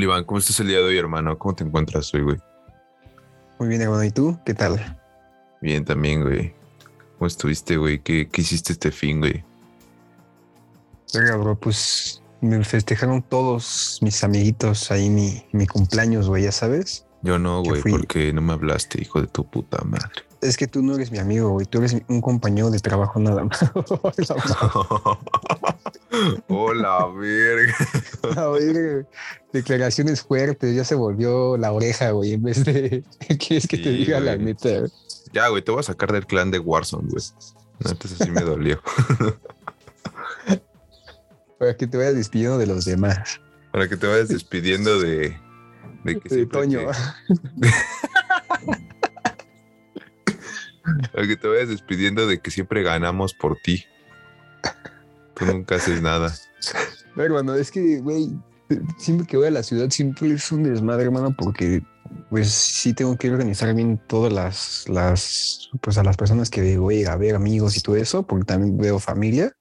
Hola Iván, ¿cómo estás el día de hoy, hermano? ¿Cómo te encuentras hoy, güey? Muy bien, hermano. ¿Y tú? ¿Qué tal? Bien, también, güey. ¿Cómo estuviste, güey? ¿Qué, qué hiciste este fin, güey? Venga, bro, pues me festejaron todos mis amiguitos ahí mi, mi cumpleaños, güey, ya sabes. Yo no, güey, porque no me hablaste, hijo de tu puta madre. Es que tú no eres mi amigo, güey. Tú eres un compañero de trabajo nada más. Hola, verga. A ver, declaraciones fuertes. Ya se volvió la oreja, güey. En vez de quieres que te diga la neta. güey? Ya, güey, te voy a sacar del clan de Warzone, güey. No, entonces sí me dolió. Para que te vayas despidiendo de los demás. Para que te vayas despidiendo de... De, que De Toño. te- para que te vayas despidiendo de que siempre ganamos por ti. Tú nunca haces nada. Pero, hermano, es que, güey, siempre que voy a la ciudad siempre es un desmadre, hermano, porque pues sí tengo que organizar bien todas las, las, pues a las personas que voy a ver, amigos y todo eso, porque también veo familia.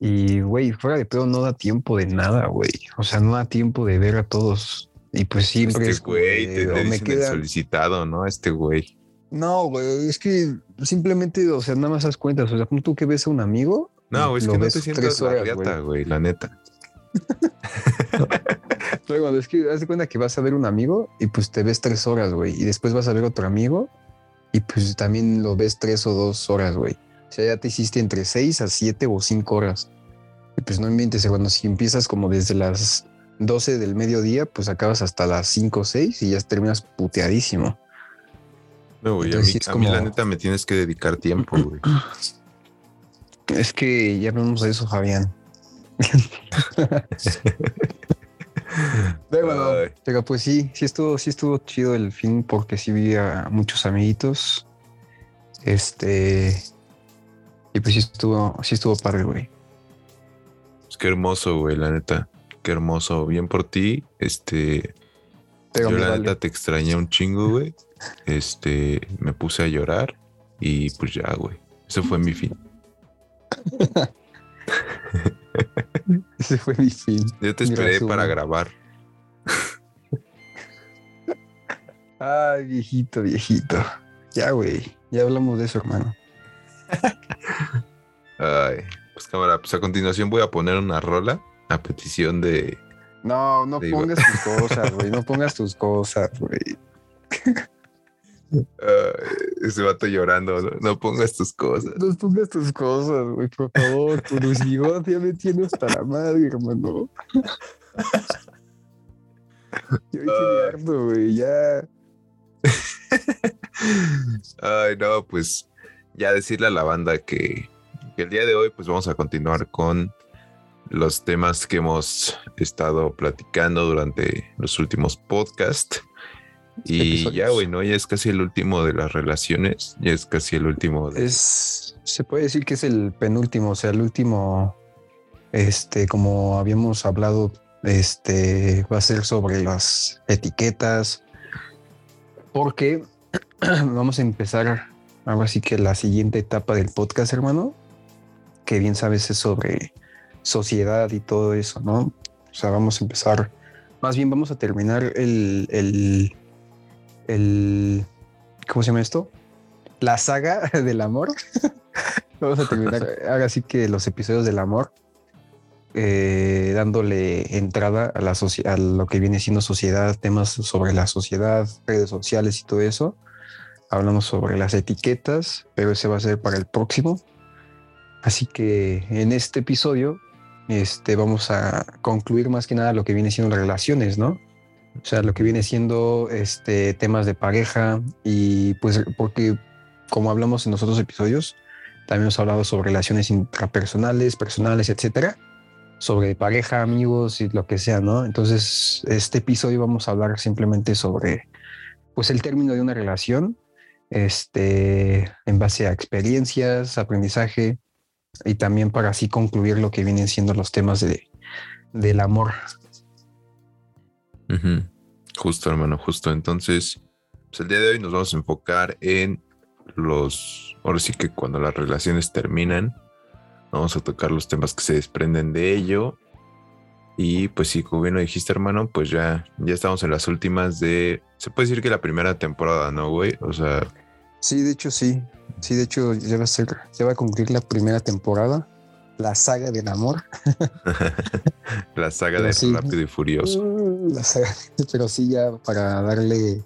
Y, güey, fuera de pedo no da tiempo de nada, güey. O sea, no da tiempo de ver a todos. Y pues siempre Este güey, te, te me queda- solicitado, ¿no? Este güey. No, güey, es que simplemente, o sea, nada más das cuentas. O sea, tú que ves a un amigo. No, güey, es que no te tres sientas la horas, riata, güey, la neta. Cuando es que haz de cuenta que vas a ver un amigo y pues te ves tres horas, güey. Y después vas a ver otro amigo y pues también lo ves tres o dos horas, güey. O sea, ya te hiciste entre seis a siete o cinco horas. Y pues no inventes, cuando si empiezas como desde las 12 del mediodía, pues acabas hasta las 5 o 6 y ya terminas puteadísimo. No, güey, a mí, sí a mí la neta me tienes que dedicar tiempo, güey. Es que ya hablamos de eso, Fabián. Pero, bueno, pero pues sí, sí estuvo, sí estuvo chido el fin porque sí vi a muchos amiguitos. Este. Y pues sí estuvo, sí estuvo padre, güey. Pues qué hermoso, güey, la neta. Qué hermoso. Bien por ti. Este, Pero yo la vale. neta te extrañé un chingo, güey. Este, me puse a llorar y pues ya, güey. Eso fue mi fin. Ese fue mi fin. Yo te esperé resumen. para grabar. Ay, viejito, viejito. Ya, güey. Ya hablamos de eso, hermano. Ay, pues cámara, pues a continuación voy a poner una rola a petición de. No, no pongas tus cosas, güey. No pongas tus cosas, güey. Ay, ese vato llorando. No, No pongas tus cosas. No pongas tus cosas, güey, por favor. Tu lucidez ya me tiene hasta la madre, hermano. Yo Ay. harto, güey, ya. Ay, no, pues ya decirle a la banda que, que el día de hoy pues vamos a continuar con los temas que hemos estado platicando durante los últimos podcasts. Y Episodios. ya, güey, ¿no? Ya es casi el último de las relaciones, ya es casi el último de... Es, se puede decir que es el penúltimo, o sea, el último, este, como habíamos hablado, este, va a ser sobre las etiquetas, porque vamos a empezar ahora sí que la siguiente etapa del podcast, hermano, que bien sabes es sobre sociedad y todo eso, ¿no? O sea, vamos a empezar, más bien vamos a terminar el, el, el, ¿cómo se llama esto? La saga del amor. vamos a terminar ahora sí que los episodios del amor, eh, dándole entrada a, la a lo que viene siendo sociedad, temas sobre la sociedad, redes sociales y todo eso. Hablamos sobre las etiquetas, pero ese va a ser para el próximo. Así que en este episodio este, vamos a concluir más que nada lo que viene siendo las relaciones, ¿no? O sea, lo que viene siendo este, temas de pareja y pues porque como hablamos en los otros episodios, también hemos hablado sobre relaciones intrapersonales, personales, etcétera, sobre pareja, amigos y lo que sea, ¿no? Entonces, este episodio vamos a hablar simplemente sobre pues el término de una relación, este, en base a experiencias, aprendizaje y también para así concluir lo que vienen siendo los temas de, del amor. Justo, hermano, justo. Entonces, pues el día de hoy nos vamos a enfocar en los, ahora sí que cuando las relaciones terminan, vamos a tocar los temas que se desprenden de ello Y pues sí, como bien lo dijiste, hermano, pues ya, ya estamos en las últimas de. Se puede decir que la primera temporada, ¿no, güey? O sea. Sí, de hecho, sí. Sí, de hecho, ya va a ser, ya va a concluir la primera temporada. La saga del amor. la saga de Rápido y Furioso. Uh, la saga, pero sí, ya para darle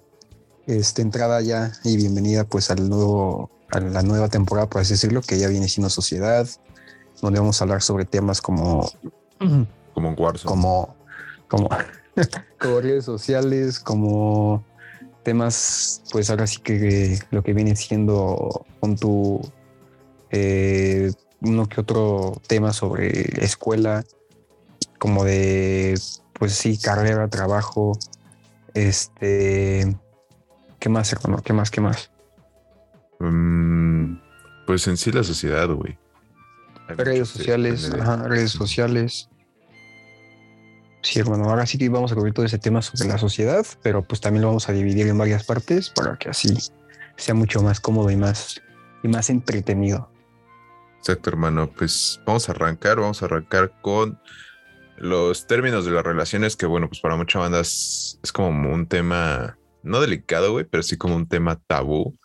este, entrada ya y bienvenida pues al nuevo, a la nueva temporada, por así decirlo, que ya viene siendo Sociedad, donde vamos a hablar sobre temas como como un cuarzo. Como, como, como redes sociales, como temas, pues ahora sí que lo que viene siendo con tu eh, uno que otro tema sobre escuela, como de, pues sí, carrera, trabajo, este, ¿qué más, hermano? ¿Qué más? ¿Qué más? Mm, pues en sí la sociedad, güey. Redes sociales, redes sociales. Sí, hermano, ahora sí que vamos a cubrir todo ese tema sobre la sociedad, pero pues también lo vamos a dividir en varias partes para que así sea mucho más cómodo y más, y más entretenido. Exacto, hermano. Pues vamos a arrancar, vamos a arrancar con los términos de las relaciones, que bueno, pues para muchas bandas es como un tema, no delicado, güey, pero sí como un tema tabú.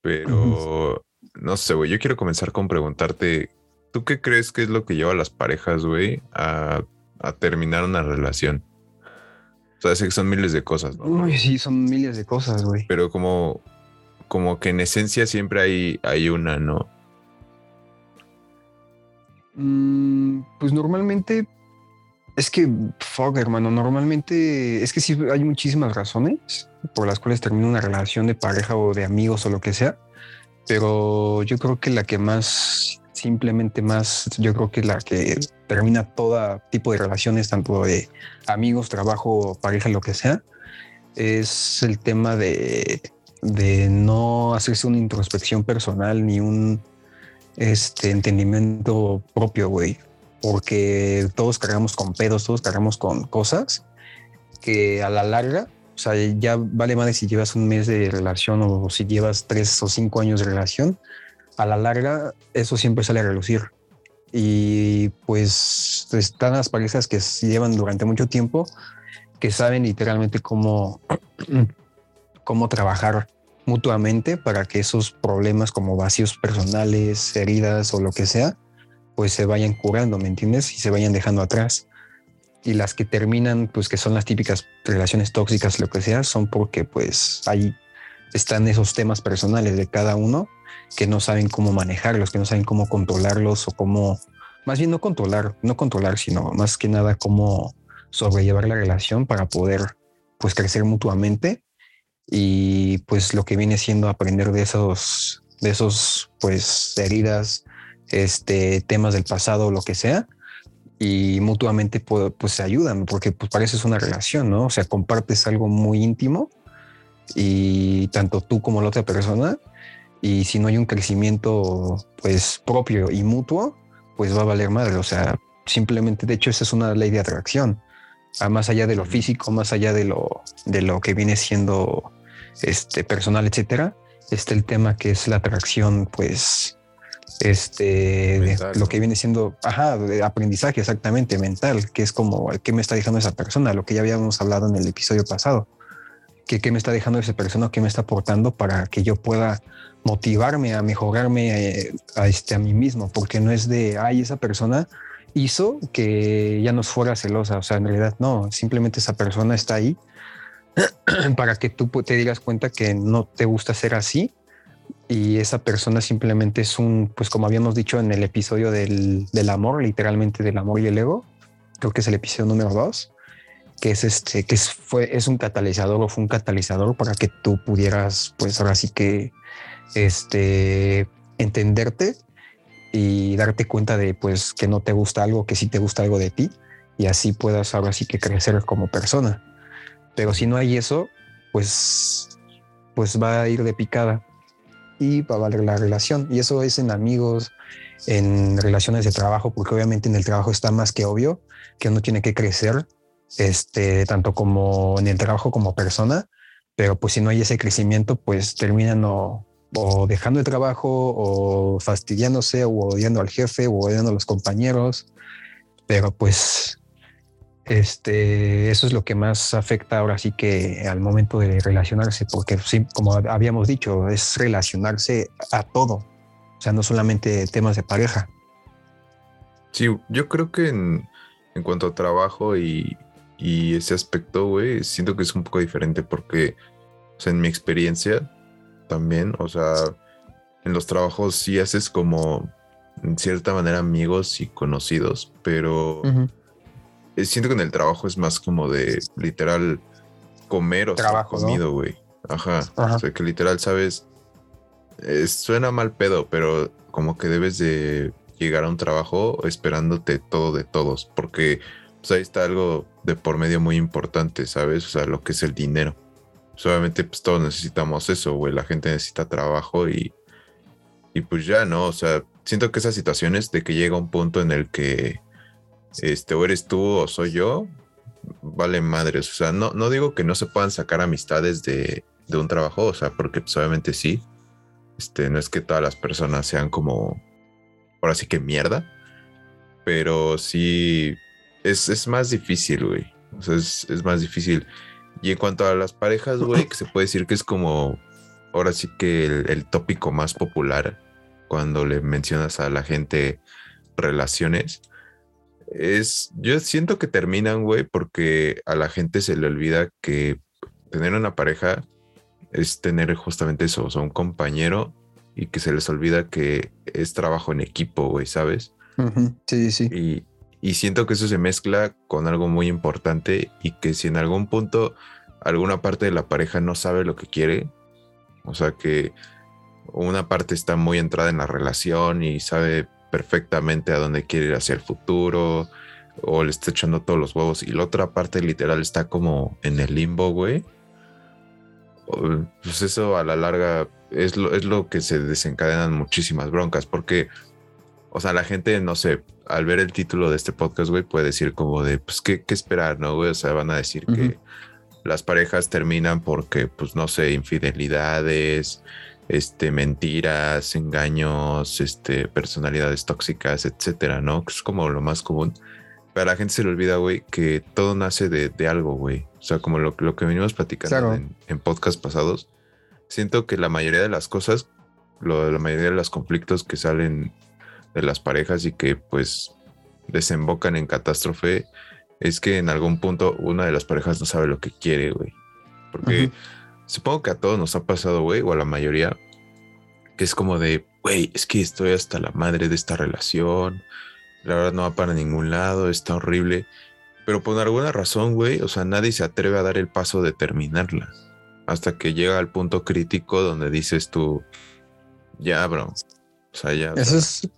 Pero no sé, güey, yo quiero comenzar con preguntarte, ¿tú qué crees que es lo que lleva a las parejas, güey, a a terminar una relación. O sea, sé que son miles de cosas, ¿no? Uy, sí, son miles de cosas, güey. Pero como, como que en esencia siempre hay, hay una, ¿no? Mm, pues normalmente, es que, fuck, hermano, normalmente, es que sí hay muchísimas razones por las cuales termina una relación de pareja o de amigos o lo que sea. Pero yo creo que la que más simplemente más, yo creo que la que termina todo tipo de relaciones, tanto de amigos, trabajo, pareja, lo que sea, es el tema de, de no hacerse una introspección personal ni un este, entendimiento propio, güey. Porque todos cargamos con pedos, todos cargamos con cosas que a la larga, o sea, ya vale más si llevas un mes de relación o si llevas tres o cinco años de relación, a la larga eso siempre sale a relucir. Y pues están las parejas que llevan durante mucho tiempo, que saben literalmente cómo, cómo trabajar mutuamente para que esos problemas como vacíos personales, heridas o lo que sea, pues se vayan curando, ¿me entiendes? Y se vayan dejando atrás. Y las que terminan, pues que son las típicas relaciones tóxicas, lo que sea, son porque pues ahí están esos temas personales de cada uno que no saben cómo manejarlos, que no saben cómo controlarlos o cómo, más bien no controlar, no controlar, sino más que nada cómo sobrellevar la relación para poder pues crecer mutuamente y pues lo que viene siendo aprender de esos, de esos pues heridas, este, temas del pasado, lo que sea, y mutuamente pues, se ayudan, porque pues parece es una relación, ¿no? O sea, compartes algo muy íntimo y tanto tú como la otra persona y si no hay un crecimiento pues propio y mutuo, pues va a valer madre. O sea, simplemente, de hecho, esa es una ley de atracción. A más allá de lo físico, más allá de lo, de lo que viene siendo este personal, etcétera, está el tema que es la atracción, pues, este, lo que viene siendo, ajá, de aprendizaje exactamente mental, que es como que me está dejando esa persona, lo que ya habíamos hablado en el episodio pasado, que qué me está dejando esa persona, qué me está aportando para que yo pueda motivarme a mejorarme eh, a, este, a mí mismo, porque no es de, ay, esa persona hizo que ya nos fuera celosa, o sea, en realidad no, simplemente esa persona está ahí para que tú te digas cuenta que no te gusta ser así y esa persona simplemente es un, pues como habíamos dicho en el episodio del, del amor, literalmente del amor y el ego, creo que es el episodio número dos, que es este, que fue, es un catalizador o fue un catalizador para que tú pudieras, pues ahora sí que este, entenderte y darte cuenta de pues que no te gusta algo, que sí te gusta algo de ti y así puedas ahora sí que crecer como persona. Pero si no hay eso, pues, pues va a ir de picada y va a valer la relación. Y eso es en amigos, en relaciones de trabajo, porque obviamente en el trabajo está más que obvio que uno tiene que crecer, este, tanto como en el trabajo como persona, pero pues si no hay ese crecimiento, pues termina no, o dejando el trabajo o fastidiándose o odiando al jefe o odiando a los compañeros. Pero pues este, eso es lo que más afecta ahora sí que al momento de relacionarse, porque sí, como habíamos dicho, es relacionarse a todo, o sea, no solamente temas de pareja. Sí, yo creo que en, en cuanto a trabajo y, y ese aspecto, güey, siento que es un poco diferente porque, o sea, en mi experiencia también, o sea, en los trabajos sí haces como, en cierta manera, amigos y conocidos, pero siento que en el trabajo es más como de literal comer o trabajo, comido, güey. Ajá. O sea, que literal, sabes, suena mal pedo, pero como que debes de llegar a un trabajo esperándote todo de todos, porque pues ahí está algo de por medio muy importante, ¿sabes? O sea, lo que es el dinero. Pues, obviamente, pues todos necesitamos eso, güey. La gente necesita trabajo y, y pues ya, ¿no? O sea, siento que esas situaciones de que llega un punto en el que este, o eres tú o soy yo, vale madres. O sea, no, no digo que no se puedan sacar amistades de, de un trabajo, o sea, porque pues, obviamente sí. Este, no es que todas las personas sean como, ahora sí que mierda, pero sí es, más difícil, güey. O sea, es, más difícil. Y en cuanto a las parejas, güey, que se puede decir que es como, ahora sí que el, tópico más popular cuando le mencionas a la gente relaciones, es, yo siento que terminan, güey, porque a la gente se le olvida que tener una pareja es tener justamente eso, o sea, un compañero y que se les olvida que es trabajo en equipo, güey, ¿sabes? Sí, sí. Y, y siento que eso se mezcla con algo muy importante y que si en algún punto alguna parte de la pareja no sabe lo que quiere, o sea que una parte está muy entrada en la relación y sabe perfectamente a dónde quiere ir hacia el futuro o le está echando todos los huevos y la otra parte literal está como en el limbo, güey. Pues eso a la larga es lo, es lo que se desencadenan muchísimas broncas porque, o sea, la gente, no sé, al ver el título de este podcast, güey, puede decir como de, pues, ¿qué, qué esperar, no, güey? O sea, van a decir que las parejas terminan porque, pues, no sé, infidelidades, este, mentiras, engaños, este, personalidades tóxicas, etcétera, ¿no? Es como lo más común. Pero a la gente se le olvida, güey, que todo nace de, algo, güey. O sea, como lo, lo que venimos platicando en, en podcasts pasados. Siento que la mayoría de las cosas, lo, la mayoría de los conflictos que salen de las parejas y que pues desembocan en catástrofe es que en algún punto una de las parejas no sabe lo que quiere, güey. Porque supongo que a todos nos ha pasado, güey, o a la mayoría, que es como de, güey, es que estoy hasta la madre de esta relación, la verdad no va para ningún lado, está horrible. Pero por alguna razón, güey, o sea, nadie se atreve a dar el paso de terminarla. Hasta que llega al punto crítico donde dices tú, ya, bro. O sea, ya. Eso es,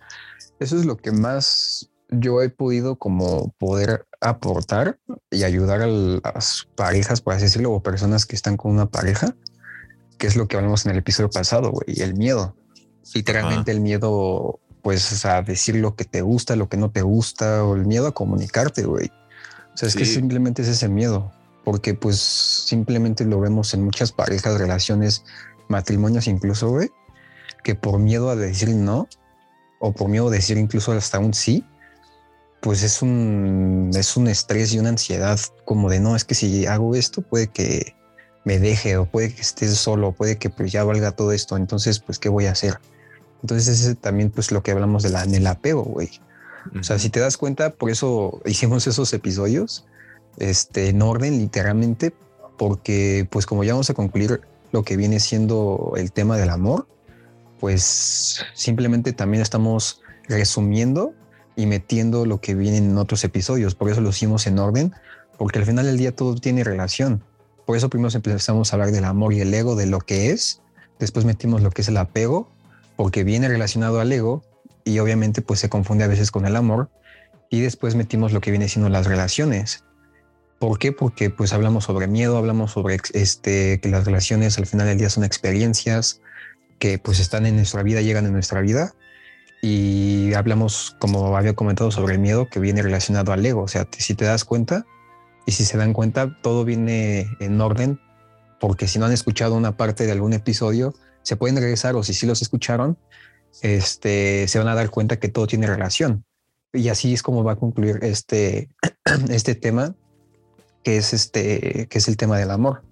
eso es lo que más yo he podido como poder aportar y ayudar a las parejas, por así decirlo, o personas que están con una pareja, que es lo que hablamos en el episodio pasado, güey, el miedo. Literalmente el miedo, pues, a decir lo que te gusta, lo que no te gusta, o el miedo a comunicarte, güey. O sea, es que simplemente es ese miedo, porque pues simplemente lo vemos en muchas parejas, relaciones, matrimonios incluso, güey, que por miedo a decir no, o por miedo a decir incluso hasta un sí, pues es un, es un estrés y una ansiedad como de no, es que si hago esto puede que me deje o puede que esté solo, puede que pues ya valga todo esto, entonces pues qué voy a hacer. Entonces ese también pues lo que hablamos de la, del apego, güey. O sea, si te das cuenta, por eso hicimos esos episodios este, en orden literalmente, porque pues como ya vamos a concluir lo que viene siendo el tema del amor, pues simplemente también estamos resumiendo y metiendo lo que viene en otros episodios. Por eso lo hicimos en orden, porque al final del día todo tiene relación. Por eso primero empezamos a hablar del amor y el ego, de lo que es. Después metimos lo que es el apego, porque viene relacionado al ego y obviamente pues se confunde a veces con el amor. Y después metimos lo que viene siendo las relaciones. ¿Por qué? Porque pues hablamos sobre miedo, hablamos sobre este, que las relaciones al final del día son experiencias, que pues están en nuestra vida, llegan en nuestra vida. Y hablamos, como había comentado, sobre el miedo que viene relacionado al ego. O sea, si te das cuenta y si se dan cuenta, todo viene en orden, porque si no han escuchado una parte de algún episodio, se pueden regresar o si sí los escucharon, este, se van a dar cuenta que todo tiene relación. Y así es como va a concluir este, este tema que es este, que es el tema del amor.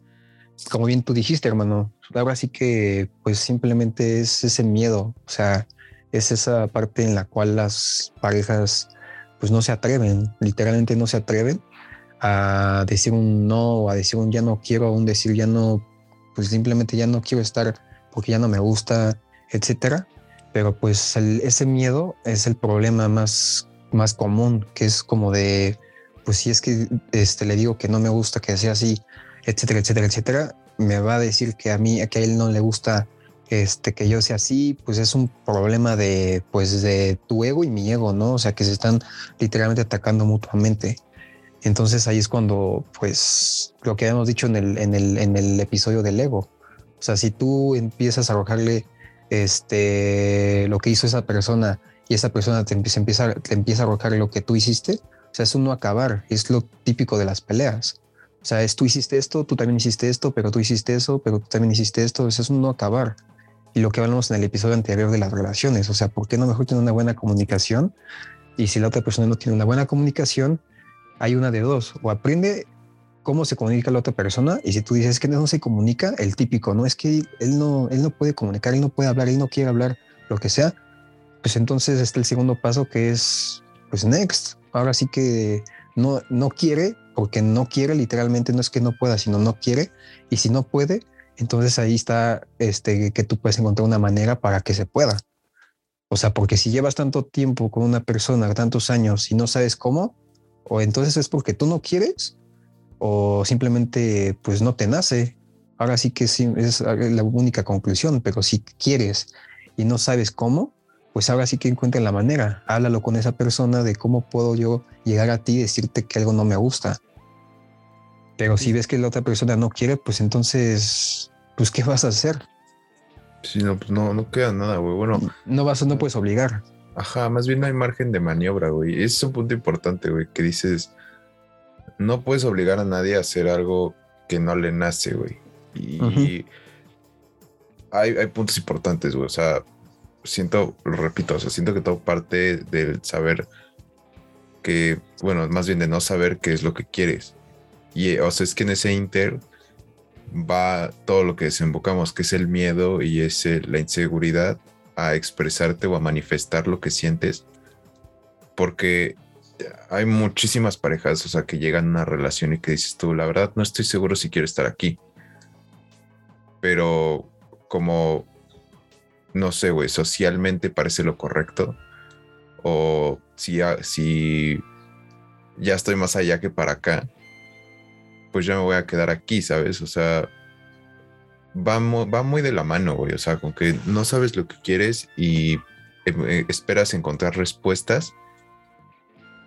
Como bien tú dijiste, hermano, ahora sí que pues simplemente es ese miedo, o sea, es esa parte en la cual las parejas pues no se atreven, literalmente no se atreven a decir un no a decir un ya no quiero, a un decir ya no, pues simplemente ya no quiero estar porque ya no me gusta, etcétera. Pero pues ese miedo es el problema más, más común, que es como de, pues si es que este, le digo que no me gusta que sea así, etcétera, etcétera, etcétera, me va a decir que a mí, que a él no le gusta este, que yo sea así, pues es un problema de, pues de tu ego y mi ego, ¿no? O sea, que se están literalmente atacando mutuamente. Entonces ahí es cuando, pues, lo que habíamos dicho en el, en el, en el episodio del ego. O sea, si tú empiezas a arrojarle este, lo que hizo esa persona y esa persona te empieza, empieza, te empieza a arrojar lo que tú hiciste, o sea, es un no acabar, es lo típico de las peleas. O sea, es tú hiciste esto, tú también hiciste esto, pero tú hiciste eso, pero tú también hiciste esto, o sea, es un no acabar. Y lo que hablamos en el episodio anterior de las relaciones, o sea, ¿por qué no mejor tener una buena comunicación? Y si la otra persona no tiene una buena comunicación, hay una de dos, o aprende cómo se comunica la otra persona y si tú dices que no se comunica, el típico, no es que él no, él no puede comunicar, él no puede hablar, él no quiere hablar, lo que sea, pues entonces está el segundo paso que es, pues next. Ahora sí que no, no quiere, porque no quiere, literalmente no es que no pueda, sino no quiere, y si no puede, entonces ahí está este, que tú puedes encontrar una manera para que se pueda. O sea, porque si llevas tanto tiempo con una persona, tantos años y no sabes cómo, o entonces es porque tú no quieres o simplemente pues no te nace. Ahora sí que sí, es la única conclusión, pero si quieres y no sabes cómo, pues ahora sí que encuentra la manera. Háblalo con esa persona de cómo puedo yo llegar a ti y decirte que algo no me gusta. Pero si ves que la otra persona no quiere, pues entonces, pues ¿qué vas a hacer? Sí, no, pues no, no queda nada, güey. Bueno, no vas, no puedes obligar. Ajá, más bien no hay margen de maniobra, güey. Ese es un punto importante, güey, que dices, no puedes obligar a nadie a hacer algo que no le nace, güey. Y hay, hay, puntos importantes, güey. O sea, siento, lo repito, o sea, siento que todo parte del saber que, bueno, más bien de no saber qué es lo que quieres. Y, o sea, es que en ese inter va todo lo que desembocamos, que es el miedo y es la inseguridad a expresarte o a manifestar lo que sientes, porque hay muchísimas parejas, o sea, que llegan a una relación y que dices tú, la verdad no estoy seguro si quiero estar aquí. Pero como, no sé, güey, socialmente parece lo correcto. O si, si ya estoy más allá que para acá, pues ya me voy a quedar aquí, ¿sabes? O sea, va, va muy de la mano, güey. O sea, con que no sabes lo que quieres y eh, esperas encontrar respuestas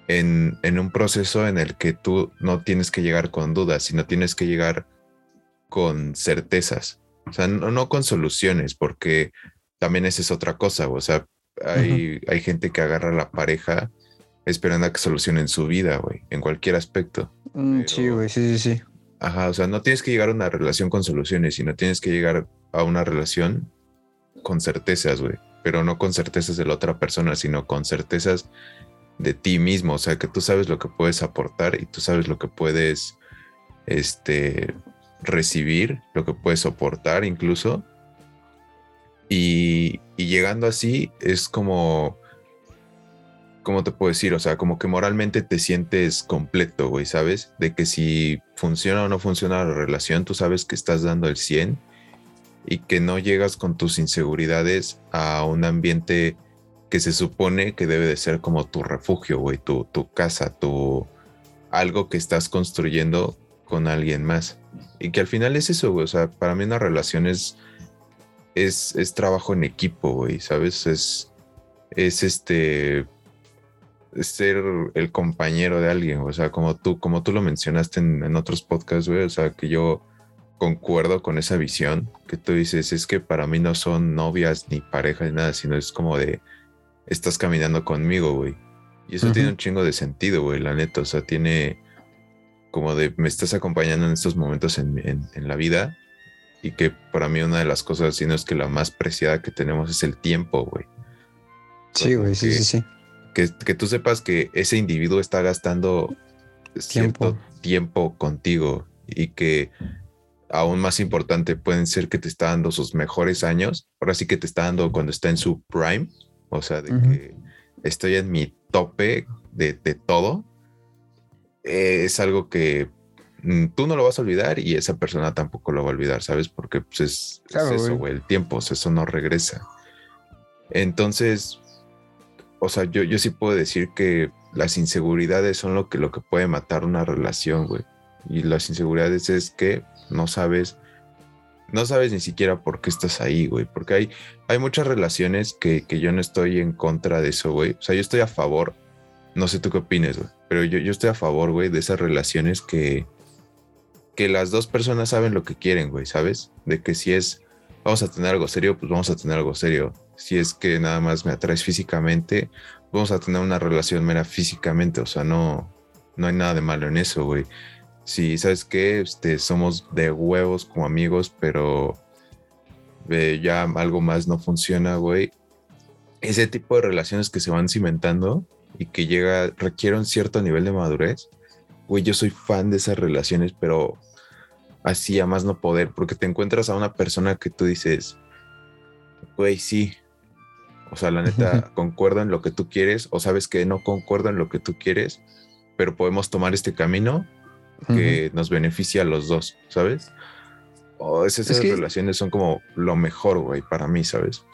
en, un proceso en el que tú no tienes que llegar con dudas, sino tienes que llegar con certezas. O sea, no, con soluciones, porque también esa es otra cosa. O sea, hay, hay gente que agarra a la pareja esperando a que solucionen su vida, güey, en cualquier aspecto. Mm, sí, güey, sí, sí, sí. Ajá, o sea, no tienes que llegar a una relación con soluciones, sino tienes que llegar a una relación con certezas, güey. Pero no con certezas de la otra persona, sino con certezas de ti mismo. O sea, que tú sabes lo que puedes aportar y tú sabes lo que puedes este, recibir, lo que puedes soportar incluso. Y, y llegando así es como ¿cómo te puedo decir? O sea, como que moralmente te sientes completo, güey, ¿sabes? De que si funciona o no funciona la relación, tú sabes que estás dando el 100 y que no llegas con tus inseguridades a un ambiente que se supone que debe de ser como tu refugio, güey, tu, tu casa, tu algo que estás construyendo con alguien más. Y que al final es eso, güey. O sea, para mí una relación es, es, es trabajo en equipo, güey, ¿sabes? Es, es este ser el compañero de alguien, o sea, como tú, como tú lo mencionaste en, otros podcasts, güey, o sea, que yo concuerdo con esa visión que tú dices, es que para mí no son novias ni parejas ni nada, sino es como de, estás caminando conmigo, güey. Y eso tiene un chingo de sentido, güey, la neta, o sea, tiene como de, me estás acompañando en estos momentos en, en la vida y que para mí una de las cosas, si no es que la más preciada que tenemos es el tiempo, güey. Sí, güey, sí, sí, sí que, tú sepas que ese individuo está gastando tiempo. tiempo contigo y que aún más importante pueden ser que te está dando sus mejores años, ahora sí que te está dando cuando está en su prime, o sea, de que estoy en mi tope de, todo, eh, es algo que mm, tú no lo vas a olvidar y esa persona tampoco lo va a olvidar, ¿sabes? Porque pues, es, eso, güey, el tiempo, eso no regresa. Entonces, o sea, yo, yo sí puedo decir que las inseguridades son lo que, lo que puede matar una relación, güey. Y las inseguridades es que no sabes, no sabes ni siquiera por qué estás ahí, güey. Porque hay, hay muchas relaciones que, yo no estoy en contra de eso, güey. O sea, yo estoy a favor, no sé tú qué opinas, güey. Pero yo, yo estoy a favor, güey, de esas relaciones que, que las dos personas saben lo que quieren, güey, ¿sabes? De que si es, vamos a tener algo serio, pues vamos a tener algo serio. Si es que nada más me atraes físicamente, vamos a tener una relación mera físicamente, o sea, no, no hay nada de malo en eso, güey. Sí, ¿sabes qué? Este, somos de huevos como amigos, pero eh, ya algo más no funciona, güey. Ese tipo de relaciones que se van cimentando y que llega, requiere un cierto nivel de madurez. Güey, yo soy fan de esas relaciones, pero así a más no poder, porque te encuentras a una persona que tú dices, güey, sí, o sea, la neta, concuerdo en lo que tú quieres o sabes que no concuerdo en lo que tú quieres, pero podemos tomar este camino que nos beneficia a los dos, ¿sabes? O esas relaciones son como lo mejor, güey, para mí, ¿sabes?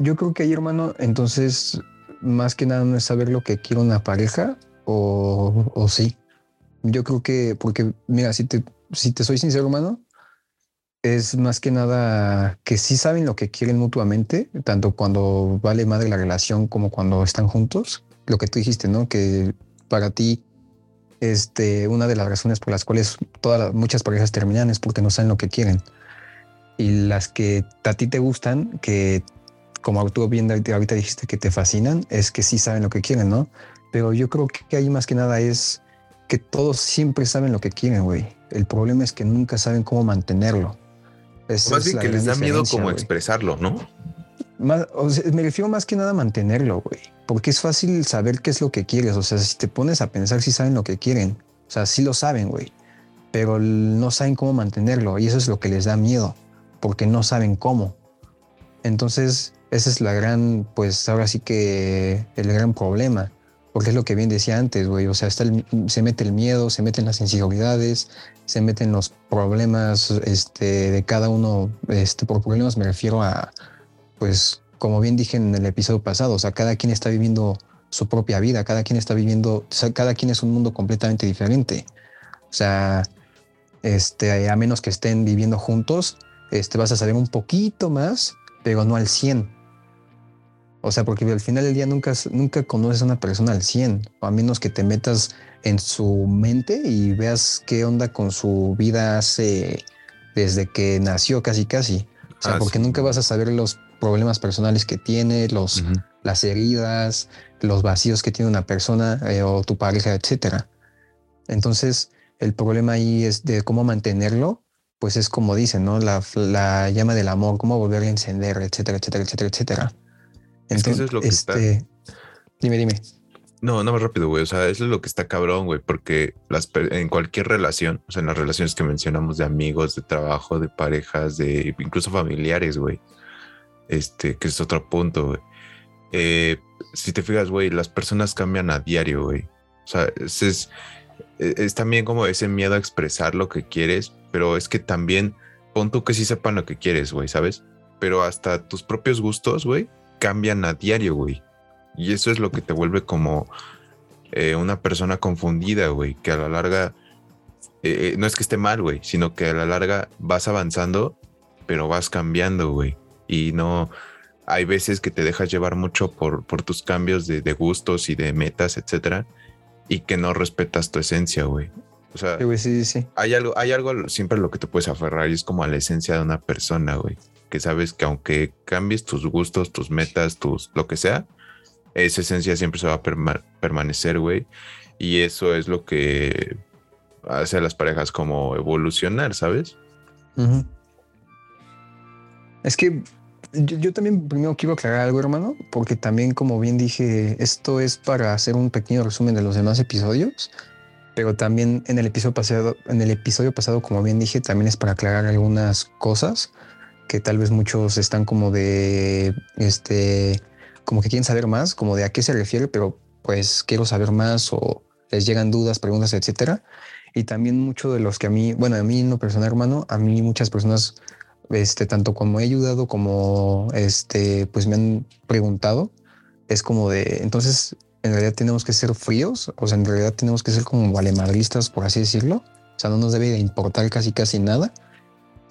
Yo creo que ahí, hermano, entonces, más que nada no es saber lo que quiere una pareja o, o sí. Yo creo que, porque, mira, si te, si te soy sincero, hermano, es más que nada que sí saben lo que quieren mutuamente, tanto cuando vale madre la relación como cuando están juntos. Lo que tú dijiste, ¿no? Que para ti, este, una de las razones por las cuales todas muchas parejas terminan es porque no saben lo que quieren. Y las que a ti te gustan, que como tú bien ahorita dijiste que te fascinan, es que sí saben lo que quieren, ¿no? Pero yo creo que ahí más que nada es que todos siempre saben lo que quieren, güey. El problema es que nunca saben cómo mantenerlo más bien que les da miedo como expresarlo, ¿no? me refiero más que nada a mantenerlo, güey. Porque es fácil saber qué es lo que quieres. O sea, si te pones a pensar si saben lo que quieren. O sea, sí lo saben, güey. Pero no saben cómo mantenerlo. Y eso es lo que les da miedo. Porque no saben cómo. Entonces, esa es la gran, pues ahora sí que el gran problema. Porque es lo que bien decía antes, güey. O sea, está se mete el miedo, se meten las inseguridades, se meten los problemas este, de cada uno. Este, por problemas me refiero a, pues, como bien dije en el episodio pasado, o sea, cada quien está viviendo su propia vida, cada quien está viviendo, cada quien es un mundo completamente diferente. O sea, este, a menos que estén viviendo juntos, este, vas a saber un poquito más, pero no al 100. O sea, porque al final del día nunca, nunca conoces a una persona al 100, a menos que te metas en su mente y veas qué onda con su vida hace desde que nació casi casi. O sea, ah, porque nunca vas a saber los problemas personales que tiene, los, las heridas, los vacíos que tiene una persona eh, o tu pareja, etcétera. Entonces, el problema ahí es de cómo mantenerlo, pues es como dicen, ¿no? La, la llama del amor, cómo volver a encender, etcétera, etcétera, etcétera, etcétera. Entonces, eso es lo que este, está. Dime, dime. No, no más rápido, güey. O sea, eso es lo que está cabrón, güey, porque las, en cualquier relación, o sea, en las relaciones que mencionamos de amigos, de trabajo, de parejas, de incluso familiares, güey, este, que es otro punto, güey. Eh, si te fijas, güey, las personas cambian a diario, güey. O sea, es, es, es, también como ese miedo a expresar lo que quieres, pero es que también pon tú que sí sepan lo que quieres, güey, ¿sabes? Pero hasta tus propios gustos, güey, cambian a diario, güey. Y eso es lo que te vuelve como eh, una persona confundida, güey, que a la larga, eh, eh, no es que esté mal, güey, sino que a la larga vas avanzando, pero vas cambiando, güey. Y no, hay veces que te dejas llevar mucho por, por tus cambios de, gustos y de metas, etcétera, y que no respetas tu esencia, güey. O sea, sí, sí, Hay algo, hay algo siempre lo que te puedes aferrar y es como a la esencia de una persona, güey. Que sabes que aunque cambies tus gustos, tus metas, tus lo que sea, esa esencia siempre se va a permanecer, güey. Y eso es lo que hace a las parejas como evolucionar, ¿sabes? Es que yo, también primero quiero aclarar algo, hermano, porque también, como bien dije, esto es para hacer un pequeño resumen de los demás episodios. Pero también en el episodio pasado, en el episodio pasado, como bien dije, también es para aclarar algunas cosas que tal vez muchos están como de este, como que quieren saber más, como de a qué se refiere, pero pues quiero saber más o les llegan dudas, preguntas, etcétera. Y también mucho de los que a mí, bueno, a mí no personal, hermano, a mí muchas personas, este, tanto como he ayudado como este, pues me han preguntado, es como de, entonces, en realidad tenemos que ser fríos, o sea, en realidad tenemos que ser como valemadristas, por así decirlo. O sea, no nos debe de importar casi casi nada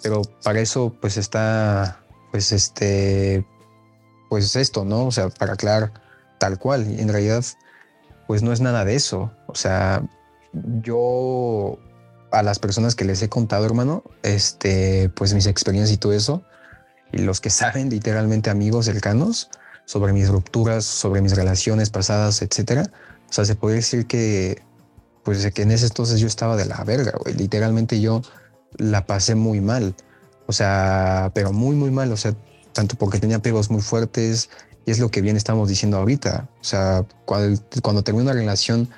pero para eso pues está pues este pues esto, ¿no? O sea, para aclarar tal cual, y en realidad pues no es nada de eso, o sea, yo a las personas que les he contado, hermano, este pues mis experiencias y todo eso y los que saben literalmente amigos cercanos sobre mis rupturas, sobre mis relaciones pasadas, etcétera, o sea, se puede decir que pues que en ese entonces yo estaba de la verga, güey, literalmente yo la pasé muy mal. O sea, pero muy, muy mal. O sea, tanto porque tenía pegos muy fuertes y es lo que bien estamos diciendo ahorita. O sea, cuando, cuando termina una relación,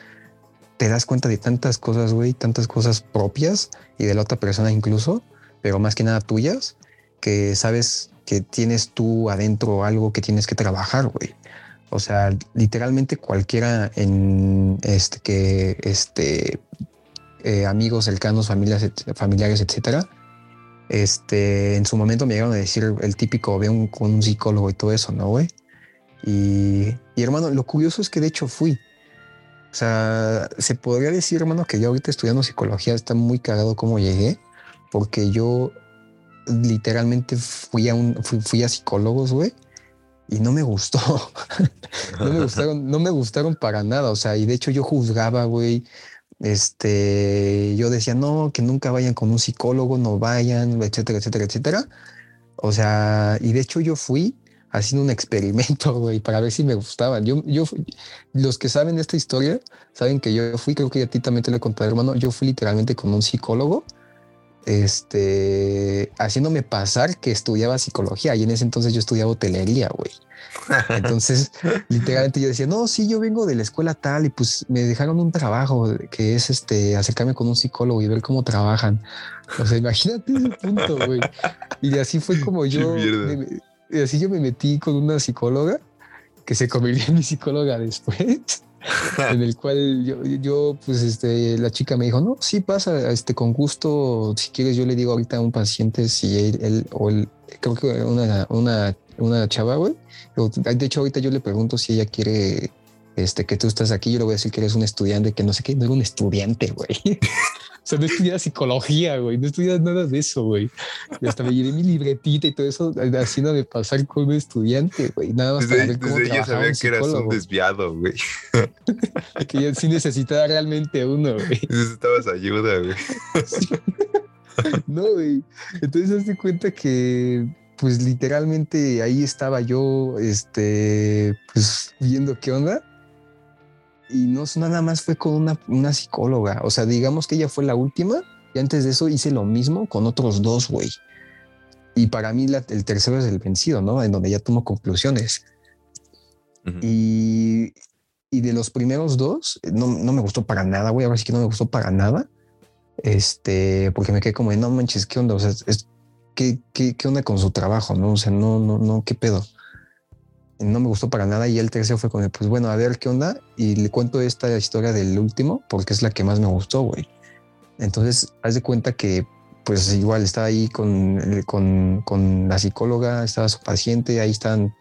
te das cuenta de tantas cosas, güey, tantas cosas propias y de la otra persona incluso, pero más que nada tuyas, que sabes que tienes tú adentro algo que tienes que trabajar, güey. O sea, literalmente cualquiera en este que este eh, amigos cercanos, familias, familiares, etcétera, este, en su momento me llegaron a decir el típico, ve un, con un psicólogo y todo eso, ¿no, güey? Y, y, hermano, lo curioso es que de hecho fui. O sea, se podría decir, hermano, que yo ahorita estudiando psicología está muy cagado cómo llegué, porque yo literalmente fui a un, fui, a psicólogos, güey, y no me gustó. no me gustaron, no me gustaron para nada. O sea, y de hecho yo juzgaba, güey, este, yo decía, no, que nunca vayan con un psicólogo, no vayan, etcétera, etcétera, etcétera. O sea, y de hecho yo fui haciendo un experimento, güey, para ver si me gustaban. Yo, yo, los que saben esta historia, saben que yo fui, creo que a ti también te lo he contado, hermano, yo fui literalmente con un psicólogo, este, haciéndome pasar que estudiaba psicología y en ese entonces yo estudiaba hotelería, güey. Entonces, literalmente yo decía, no, sí, yo vengo de la escuela tal y pues me dejaron un trabajo que es este acercarme con un psicólogo y ver cómo trabajan. O sea, imagínate ese punto, güey. Y así fue como yo, y así yo me metí con una psicóloga que se convirtió en mi psicóloga después. en el cual yo, yo, pues, este, la chica me dijo, no, sí pasa, este, con gusto, si quieres, yo le digo ahorita a un paciente si él, él o él, creo que una, una una chava, güey. De hecho, ahorita yo le pregunto si ella quiere este, que tú estás aquí. Yo le voy a decir que eres un estudiante, que no sé qué, no era un estudiante, güey. o sea, no estudias psicología, güey, no estudias nada de eso, güey. Y hasta me llevé mi libretita y todo eso, haciendo de pasar con un estudiante, güey. Nada más desde, para ver cómo desde sabía que eras un desviado, güey. que yo sí necesitaba realmente uno, güey. Necesitabas ayuda, güey. no, güey. Entonces, hazte cuenta que pues literalmente ahí estaba yo, este, pues viendo qué onda. Y no nada más fue con una, una psicóloga. O sea, digamos que ella fue la última. Y antes de eso hice lo mismo con otros dos, güey. Y para mí el tercero es el vencido, ¿no? En donde ya tomo conclusiones. y, y, de los primeros dos, no, no me gustó para nada, güey. Ahora sí que no me gustó para nada. Este, porque me quedé como, no manches, ¿qué onda? O sea, es, ¿qué, qué, qué onda con su trabajo? No, o sea, no, no, no, qué pedo. No me gustó para nada. Y el tercero fue con pues bueno, a ver qué onda. Y le cuento esta historia del último porque es la que más me gustó, güey. Entonces, haz de cuenta que, pues igual estaba ahí con, con, con la psicóloga, estaba su paciente, ahí están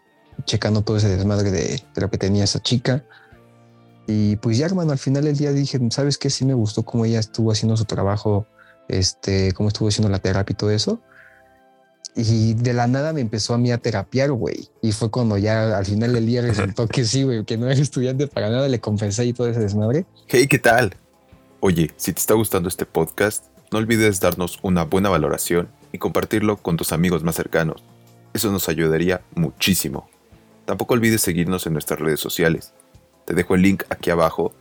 checando todo ese desmadre de, de, lo que tenía esa chica. Y pues ya, hermano, al final del día dije, ¿sabes qué? Sí me gustó cómo ella estuvo haciendo su trabajo, este, cómo estuvo haciendo la terapia y todo eso. Y de la nada me empezó a mí a terapiar, güey. Y fue cuando ya al final del día resultó que sí, güey, que no era estudiante para nada, le confesé y todo ese desmadre. Hey, ¿qué tal? Oye, si te está gustando este podcast, no olvides darnos una buena valoración y compartirlo con tus amigos más cercanos. Eso nos ayudaría muchísimo. Tampoco olvides seguirnos en nuestras redes sociales. Te dejo el link aquí abajo,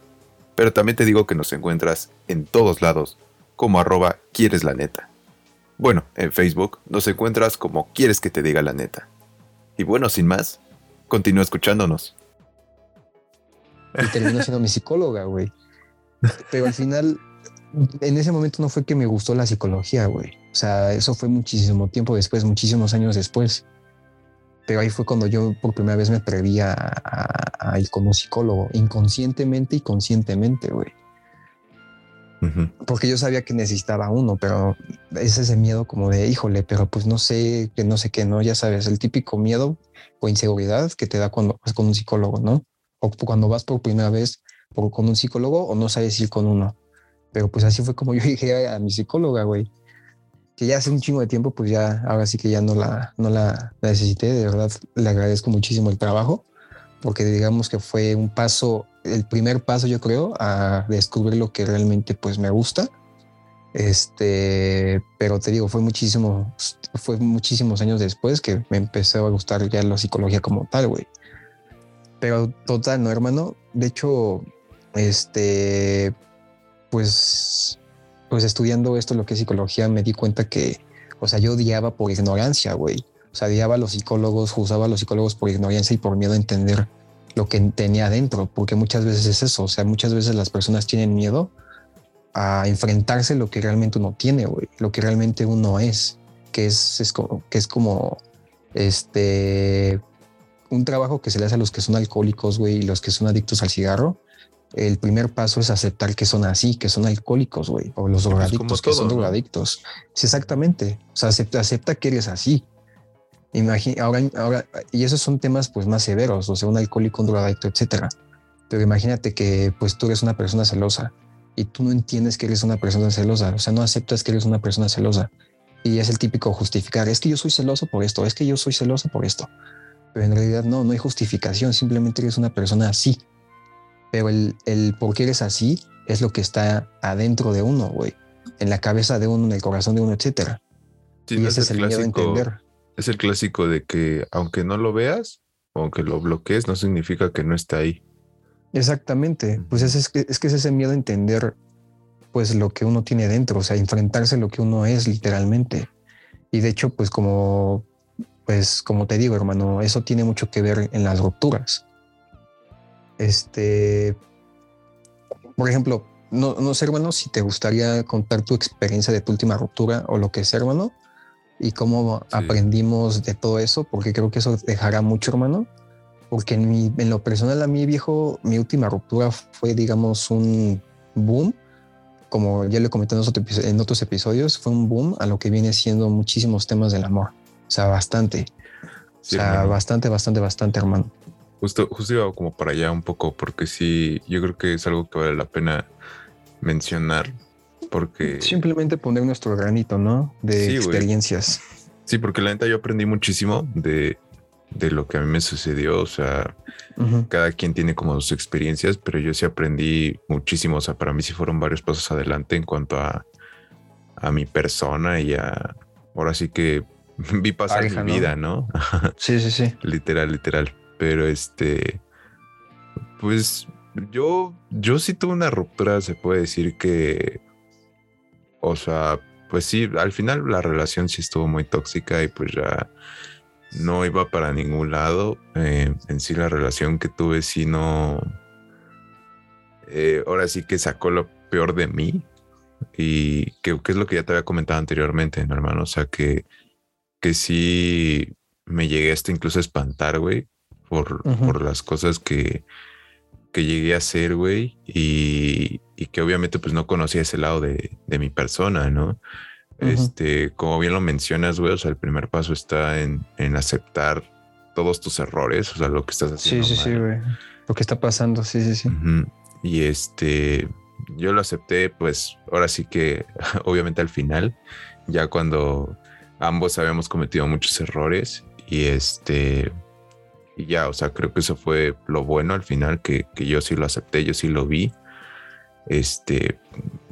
pero también te digo que nos encuentras en todos lados como arroba quieres la neta. Bueno, en Facebook nos encuentras como quieres que te diga la neta. Y bueno, sin más, continúa escuchándonos. Y terminó siendo mi psicóloga, güey. Pero al final, en ese momento no fue que me gustó la psicología, güey. O sea, eso fue muchísimo tiempo después, muchísimos años después. Pero ahí fue cuando yo por primera vez me atreví a, ir con un psicólogo, inconscientemente y conscientemente, güey. Porque yo sabía que necesitaba uno, pero es ese miedo como de, híjole, pero pues no sé, que no sé qué, ¿no? Ya sabes, el típico miedo o inseguridad que te da cuando vas con un psicólogo, ¿no? O cuando vas por primera vez con un psicólogo o no sabes ir con uno. Pero pues así fue como yo dije a mi psicóloga, güey que ya hace un chingo de tiempo, pues ya, ahora sí que ya no la, no la necesité. De verdad, le agradezco muchísimo el trabajo, porque digamos que fue un paso, el primer paso, yo creo, a descubrir lo que realmente pues me gusta. Este, pero te digo, fue muchísimo, fue muchísimos años después que me empezó a gustar ya la psicología como tal, güey. Pero total, no, hermano. De hecho, este, pues pues estudiando esto, lo que es psicología, me di cuenta que, o sea, yo odiaba por ignorancia, güey. O sea, odiaba a los psicólogos, juzgaba a los psicólogos por ignorancia y por miedo a entender lo que tenía adentro, porque muchas veces es eso, o sea, muchas veces las personas tienen miedo a enfrentarse lo que realmente uno tiene, güey, lo que realmente uno es, que es, es como, que es como, este, un trabajo que se le hace a los que son alcohólicos, güey, y los que son adictos al cigarro, el primer paso es aceptar que son así, que son alcohólicos, güey, o los pues, drogadictos, que son drogadictos. Sí, exactamente. O sea, acepta, acepta que eres así. Imagina, ahora, ahora, y esos son temas pues más severos, o sea, un alcohólico, un drogadicto, etcétera. Pero imagínate que pues tú eres una persona celosa y tú no entiendes que eres una persona celosa, o sea, no aceptas que eres una persona celosa. Y es el típico justificar, es que yo soy celoso por esto, es que yo soy celoso por esto. Pero en realidad no, no hay justificación, simplemente eres una persona así pero el, el por qué eres así es lo que está adentro de uno, güey, en la cabeza de uno, en el corazón de uno, etcétera. y ese es el, clásico, entender. Es el clásico de que aunque no lo veas, aunque lo bloquees, no significa que no está ahí. Exactamente. Pues es, es, que, es que es ese miedo a entender pues lo que uno tiene dentro, o sea, enfrentarse a lo que uno es literalmente. Y de hecho, pues como, pues como te digo, hermano, eso tiene mucho que ver en las rupturas. Este, por ejemplo, no, no sé, hermano, si te gustaría contar tu experiencia de tu última ruptura o lo que es, hermano, y cómo aprendimos de todo eso, porque creo que eso dejará mucho, hermano. Porque en, mi, en lo personal, a mí, viejo, mi última ruptura fue, digamos, un boom. Como ya le comenté en otros episodios, fue un boom a lo que viene siendo muchísimos temas del amor. O sea, bastante. o sea, bastante, bastante, bastante, hermano. Justo, justo iba como para allá un poco, porque sí, yo creo que es algo que vale la pena mencionar, porque... Simplemente poner nuestro granito, ¿no? De experiencias. Sí, porque la neta yo aprendí muchísimo de, de lo que a mí me sucedió, o sea, cada quien tiene como sus experiencias, pero yo sí aprendí muchísimo, o sea, para mí sí fueron varios pasos adelante en cuanto a, a mi persona y a, ahora sí que vi pasar mi vida, ¿no? Sí, sí, sí. literal, literal. Pero este, pues yo, yo sí tuve una ruptura, se puede decir que, o sea, pues sí, al final la relación sí estuvo muy tóxica y pues ya no iba para ningún lado. Eh, en sí la relación que tuve sí no, eh, ahora sí que sacó lo peor de mí y que, es lo que ya te había comentado anteriormente, hermano, o sea que, que sí me llegué hasta incluso a espantar, güey, por, las cosas que, que llegué a hacer, güey, y, que obviamente pues no conocía ese lado de, mi persona, ¿no? Este, como bien lo mencionas, güey, o sea, el primer paso está en, aceptar todos tus errores, o sea, lo que estás haciendo. Sí, sí, sí, güey. Lo que está pasando, sí, sí, sí. Y este, yo lo acepté, pues ahora sí que, obviamente al final, ya cuando ambos habíamos cometido muchos errores y este, y ya, o sea, creo que eso fue lo bueno al final, que, yo sí lo acepté, yo sí lo vi. Este,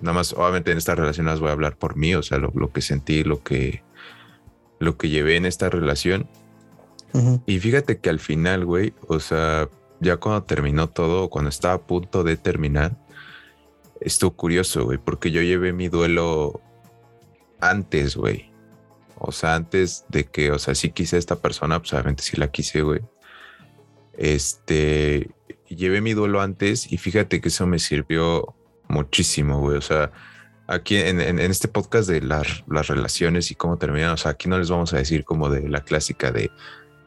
nada más, obviamente en estas relaciones voy a hablar por mí, o sea, lo, que sentí, lo que, lo que llevé en esta relación. Y fíjate que al final, güey, o sea, ya cuando terminó todo, cuando estaba a punto de terminar, estuvo curioso, güey, porque yo llevé mi duelo antes, güey. O sea, antes de que, o sea, sí quise a esta persona, pues obviamente sí la quise, güey. Este, llevé mi duelo antes y fíjate que eso me sirvió muchísimo, güey. O sea, aquí en, este podcast de las, relaciones y cómo terminan, o sea, aquí no les vamos a decir como de la clásica de,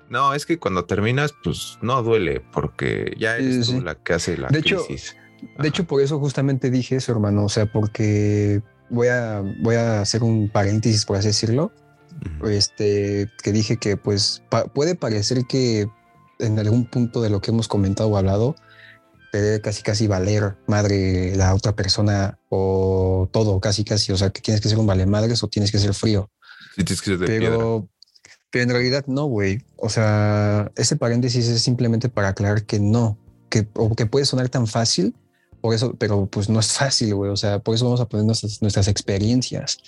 no, es que cuando terminas, pues no duele, porque ya es la que hace la de crisis. Hecho, de hecho, por eso justamente dije eso, hermano, o sea, porque voy a, voy a hacer un paréntesis, por así decirlo, este, que dije que pues puede parecer que en algún punto de lo que hemos comentado o hablado, casi casi valer madre la otra persona o todo, casi casi, o sea, que tienes que ser un vale madres o tienes que ser frío. pero, pero en realidad no, güey. O sea, ese paréntesis es simplemente para aclarar que no, que, o que puede sonar tan fácil, por eso, pero pues no es fácil, güey. O sea, por eso vamos a poner nuestras, nuestras experiencias,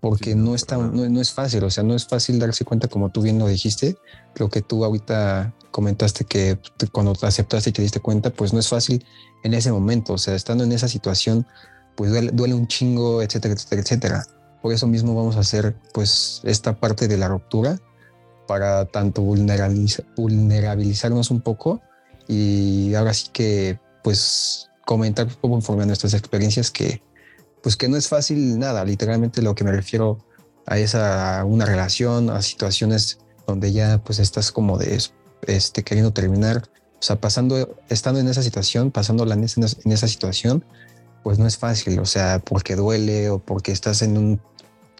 porque no, es tan, no, es fácil, o sea, no es fácil darse cuenta como tú bien lo dijiste, lo que tú ahorita comentaste que cuando te aceptaste y te diste cuenta, pues no es fácil en ese momento, o sea, estando en esa situación, pues duele, un chingo, etcétera, etcétera, etcétera. Por eso mismo vamos a hacer pues esta parte de la ruptura para tanto vulnerabilizarnos un poco y ahora sí que pues comentar conforme a nuestras experiencias que pues que no es fácil nada, literalmente lo que me refiero a esa una relación, a situaciones donde ya pues estás como de este queriendo terminar, o sea, pasando estando en esa situación, pasándola en esa, en esa situación, pues no es fácil, o sea, porque duele o porque estás en un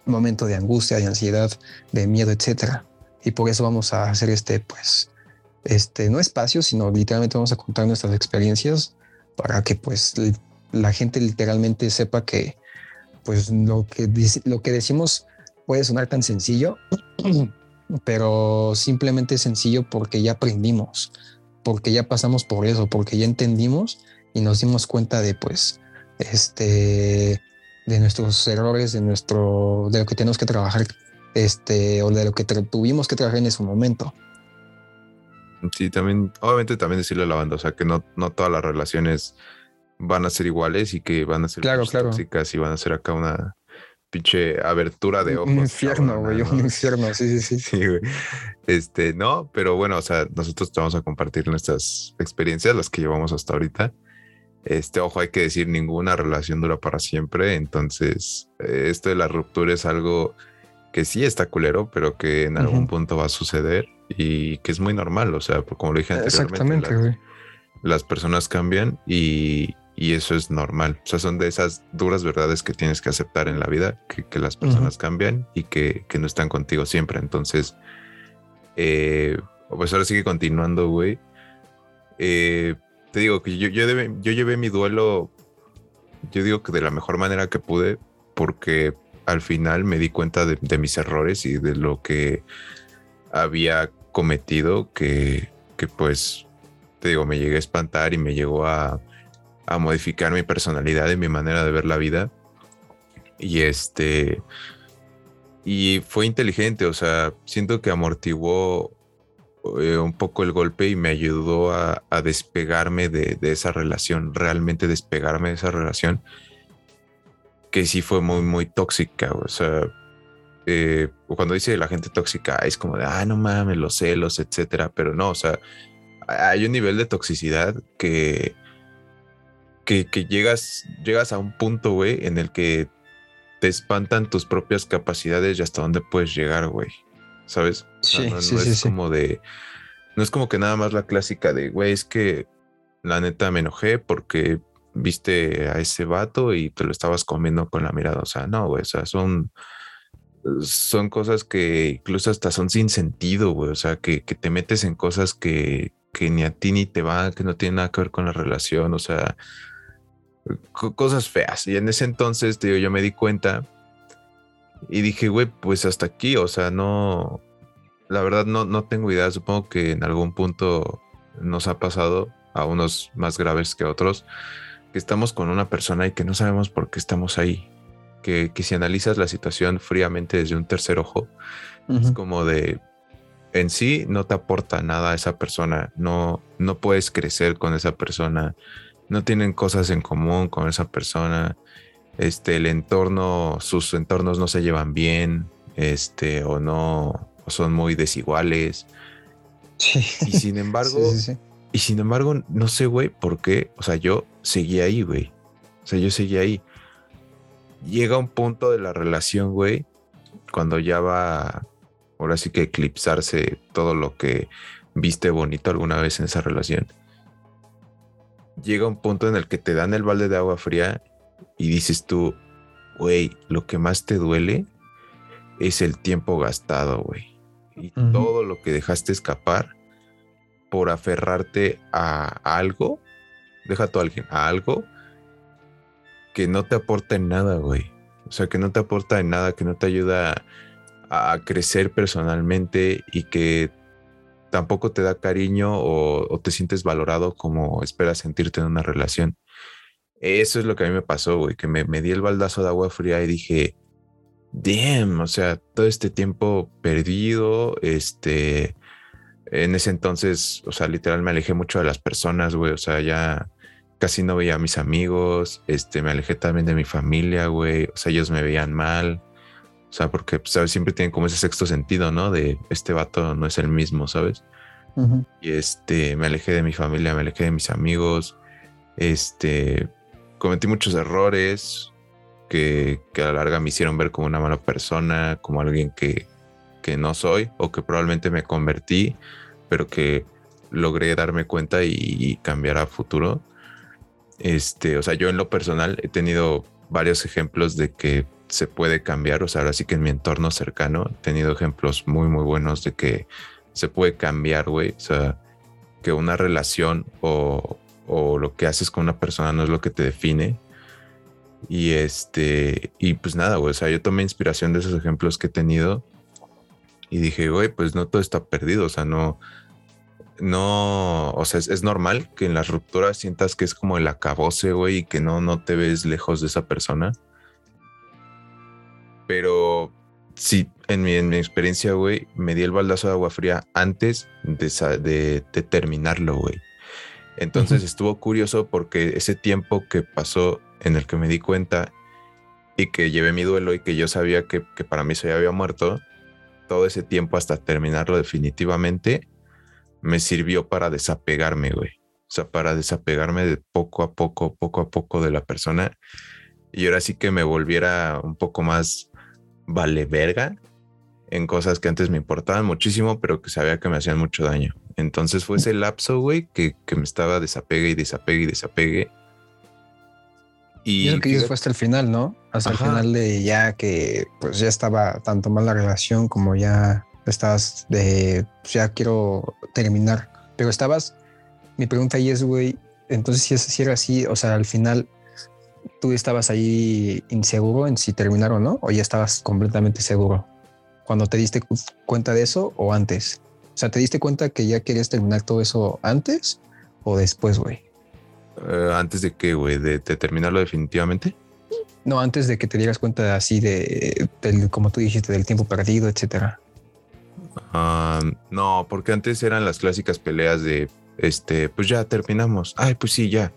momento de angustia, de ansiedad, de miedo, etcétera. Y por eso vamos a hacer este pues este no espacio, sino literalmente vamos a contar nuestras experiencias para que pues la gente literalmente sepa que pues lo que, lo que decimos puede sonar tan sencillo, pero simplemente es sencillo porque ya aprendimos, porque ya pasamos por eso, porque ya entendimos y nos dimos cuenta de pues este de nuestros errores, de nuestro de lo que tenemos que trabajar este o de lo que tuvimos que trabajar en ese momento. Sí, también, obviamente también decirle a la banda, o sea, que no, no todas las relaciones van a ser iguales y que van a ser claro, claro. tóxicas y van a ser acá una pinche abertura de ojos. Un infierno, güey, un infierno, sí, sí, sí. Este, no, pero bueno, o sea, nosotros te vamos a compartir nuestras experiencias, las que llevamos hasta ahorita. Este, ojo, hay que decir, ninguna relación dura para siempre, entonces eh, esto de la ruptura es algo que sí está culero, pero que en algún punto va a suceder y que es muy normal, o sea, como lo dije anteriormente. Exactamente, güey. Las personas cambian y, y eso es normal. O sea, son de esas duras verdades que tienes que aceptar en la vida, que, las personas cambian y que, no están contigo siempre. Entonces, eh, pues ahora sigue continuando, güey. Eh, te digo que yo, yo, yo llevé mi duelo, yo digo que de la mejor manera que pude, porque al final me di cuenta de, de mis errores y de lo que había cometido, que, que pues, te digo, me llegué a espantar y me llegó a a modificar mi personalidad y mi manera de ver la vida. Y este. Y fue inteligente, o sea, siento que amortiguó eh, un poco el golpe y me ayudó a, despegarme de, esa relación, realmente despegarme de esa relación, que sí fue muy, muy tóxica, o sea, eh, cuando dice la gente tóxica, es como de, ah, no mames, los celos, etcétera, pero no, o sea, hay un nivel de toxicidad que, que, llegas, llegas a un punto, güey, en el que te espantan tus propias capacidades y hasta dónde puedes llegar, güey. ¿Sabes? Sí, no, sí, es como de. No es como que nada más la clásica de, güey, es que la neta me enojé porque viste a ese vato y te lo estabas comiendo con la mirada. O sea, no, güey. O sea, son. Son cosas que incluso hasta son sin sentido, güey. O sea, que, que te metes en cosas que, que ni a ti ni te van, que no tienen nada que ver con la relación. O sea, cosas feas. Y en ese entonces, digo, yo me di cuenta y dije, güey, pues hasta aquí, o sea, no, la verdad no, no tengo idea, supongo que en algún punto nos ha pasado a unos más graves que otros, que estamos con una persona y que no sabemos por qué estamos ahí. Que, que si analizas la situación fríamente desde un tercer ojo, es como de, en sí no te aporta nada a esa persona, no, no puedes crecer con esa persona, no tienen cosas en común con esa persona, este, el entorno, sus entornos no se llevan bien, este, o no, son muy desiguales. Sí. Y sin embargo, y sin embargo, no sé, güey, por qué, o sea, yo seguí ahí, güey. O sea, yo seguía ahí. Llega un punto de la relación, güey, cuando ya va, ahora sí que eclipsarse todo lo que viste bonito alguna vez en esa relación. Llega un punto en el que te dan el balde de agua fría y dices tú, güey, lo que más te duele es el tiempo gastado, güey. Y todo lo que dejaste escapar por aferrarte a algo, deja tú a alguien, a algo que no te aporta en nada, güey. O sea, que no te aporta en nada, que no te ayuda a, crecer personalmente y que tampoco te da cariño o, te sientes valorado como esperas sentirte en una relación. Eso es lo que a mí me pasó, güey, que me, me di el baldazo de agua fría y dije, damn, o sea, todo este tiempo perdido, este, en ese entonces, o sea, literal me alejé mucho de las personas, güey, o sea, ya casi no veía a mis amigos, este, me alejé también de mi familia, güey, o sea, ellos me veían mal, sea, porque, pues, ¿sabes? Siempre tienen como ese sexto sentido, ¿no? De este vato no es el mismo, ¿sabes? Y este, me alejé de mi familia, me alejé de mis amigos, este, cometí muchos errores que, que a la larga me hicieron ver como una mala persona, como alguien que, que no soy o que probablemente me convertí, pero que logré darme cuenta y, cambiar a futuro. Este, o sea, yo en lo personal he tenido varios ejemplos de que se puede cambiar, o sea, ahora sí que en mi entorno cercano he tenido ejemplos muy, muy buenos de que se puede cambiar, güey, o sea, que una relación o, o lo que haces con una persona no es lo que te define. Y este, y pues nada, güey, o sea, yo tomé inspiración de esos ejemplos que he tenido y dije, güey, pues no todo está perdido, o sea, no, no, o sea, es, normal que en las rupturas sientas que es como el acabose, güey, y que no, no te ves lejos de esa persona. Pero sí, en mi, en mi experiencia, güey, me di el baldazo de agua fría antes de, de, terminarlo, güey. Entonces estuvo curioso porque ese tiempo que pasó en el que me di cuenta y que llevé mi duelo y que yo sabía que, que para mí se había muerto, todo ese tiempo hasta terminarlo definitivamente, me sirvió para desapegarme, güey. O sea, para desapegarme de poco a poco, poco a poco de la persona. Y ahora sí que me volviera un poco más vale verga en cosas que antes me importaban muchísimo, pero que sabía que me hacían mucho daño. Entonces fue ese lapso, güey, que, que me estaba desapegue y desapegue y desapegue y eso que fue hasta el final, ¿no? Hasta el final de ya que pues ya estaba tanto mal la relación como ya estabas de pues, ya quiero terminar. Pero estabas, mi pregunta ahí es, güey, entonces si, es, si era así, o sea, al final tú estabas ahí inseguro en si terminar o no, o ya estabas completamente seguro cuando te diste cuenta de eso o antes. O sea, ¿te diste cuenta que ya querías terminar todo eso antes o después, güey? Eh, antes de que, güey, de, terminarlo definitivamente. No, antes de que te dieras cuenta así de, como tú dijiste, del tiempo perdido, etcétera. Ah, no, porque antes eran las clásicas peleas de, este, pues ya terminamos. Ay, pues sí, ya.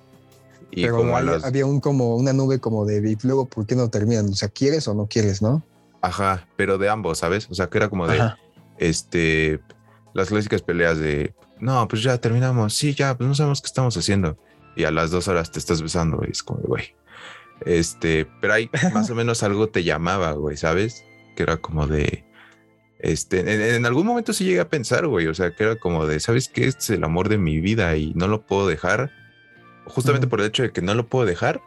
Y Pero como había, un como una nube como de y luego por qué no terminan, o sea, quieres o no quieres, ¿no? Ajá, pero de ambos, ¿sabes? O sea, que era como de, este, las clásicas peleas de, no, pues ya terminamos, sí, ya, pues no sabemos qué estamos haciendo y a las dos horas te estás besando, y es como, güey. Este, pero ahí más o menos algo te llamaba, güey, ¿sabes? Que era como de, este, en, algún momento sí llegué a pensar, güey, o sea, que era como de, ¿sabes qué? Este es el amor de mi vida y no lo puedo dejar. Justamente por el hecho de que no lo puedo dejar,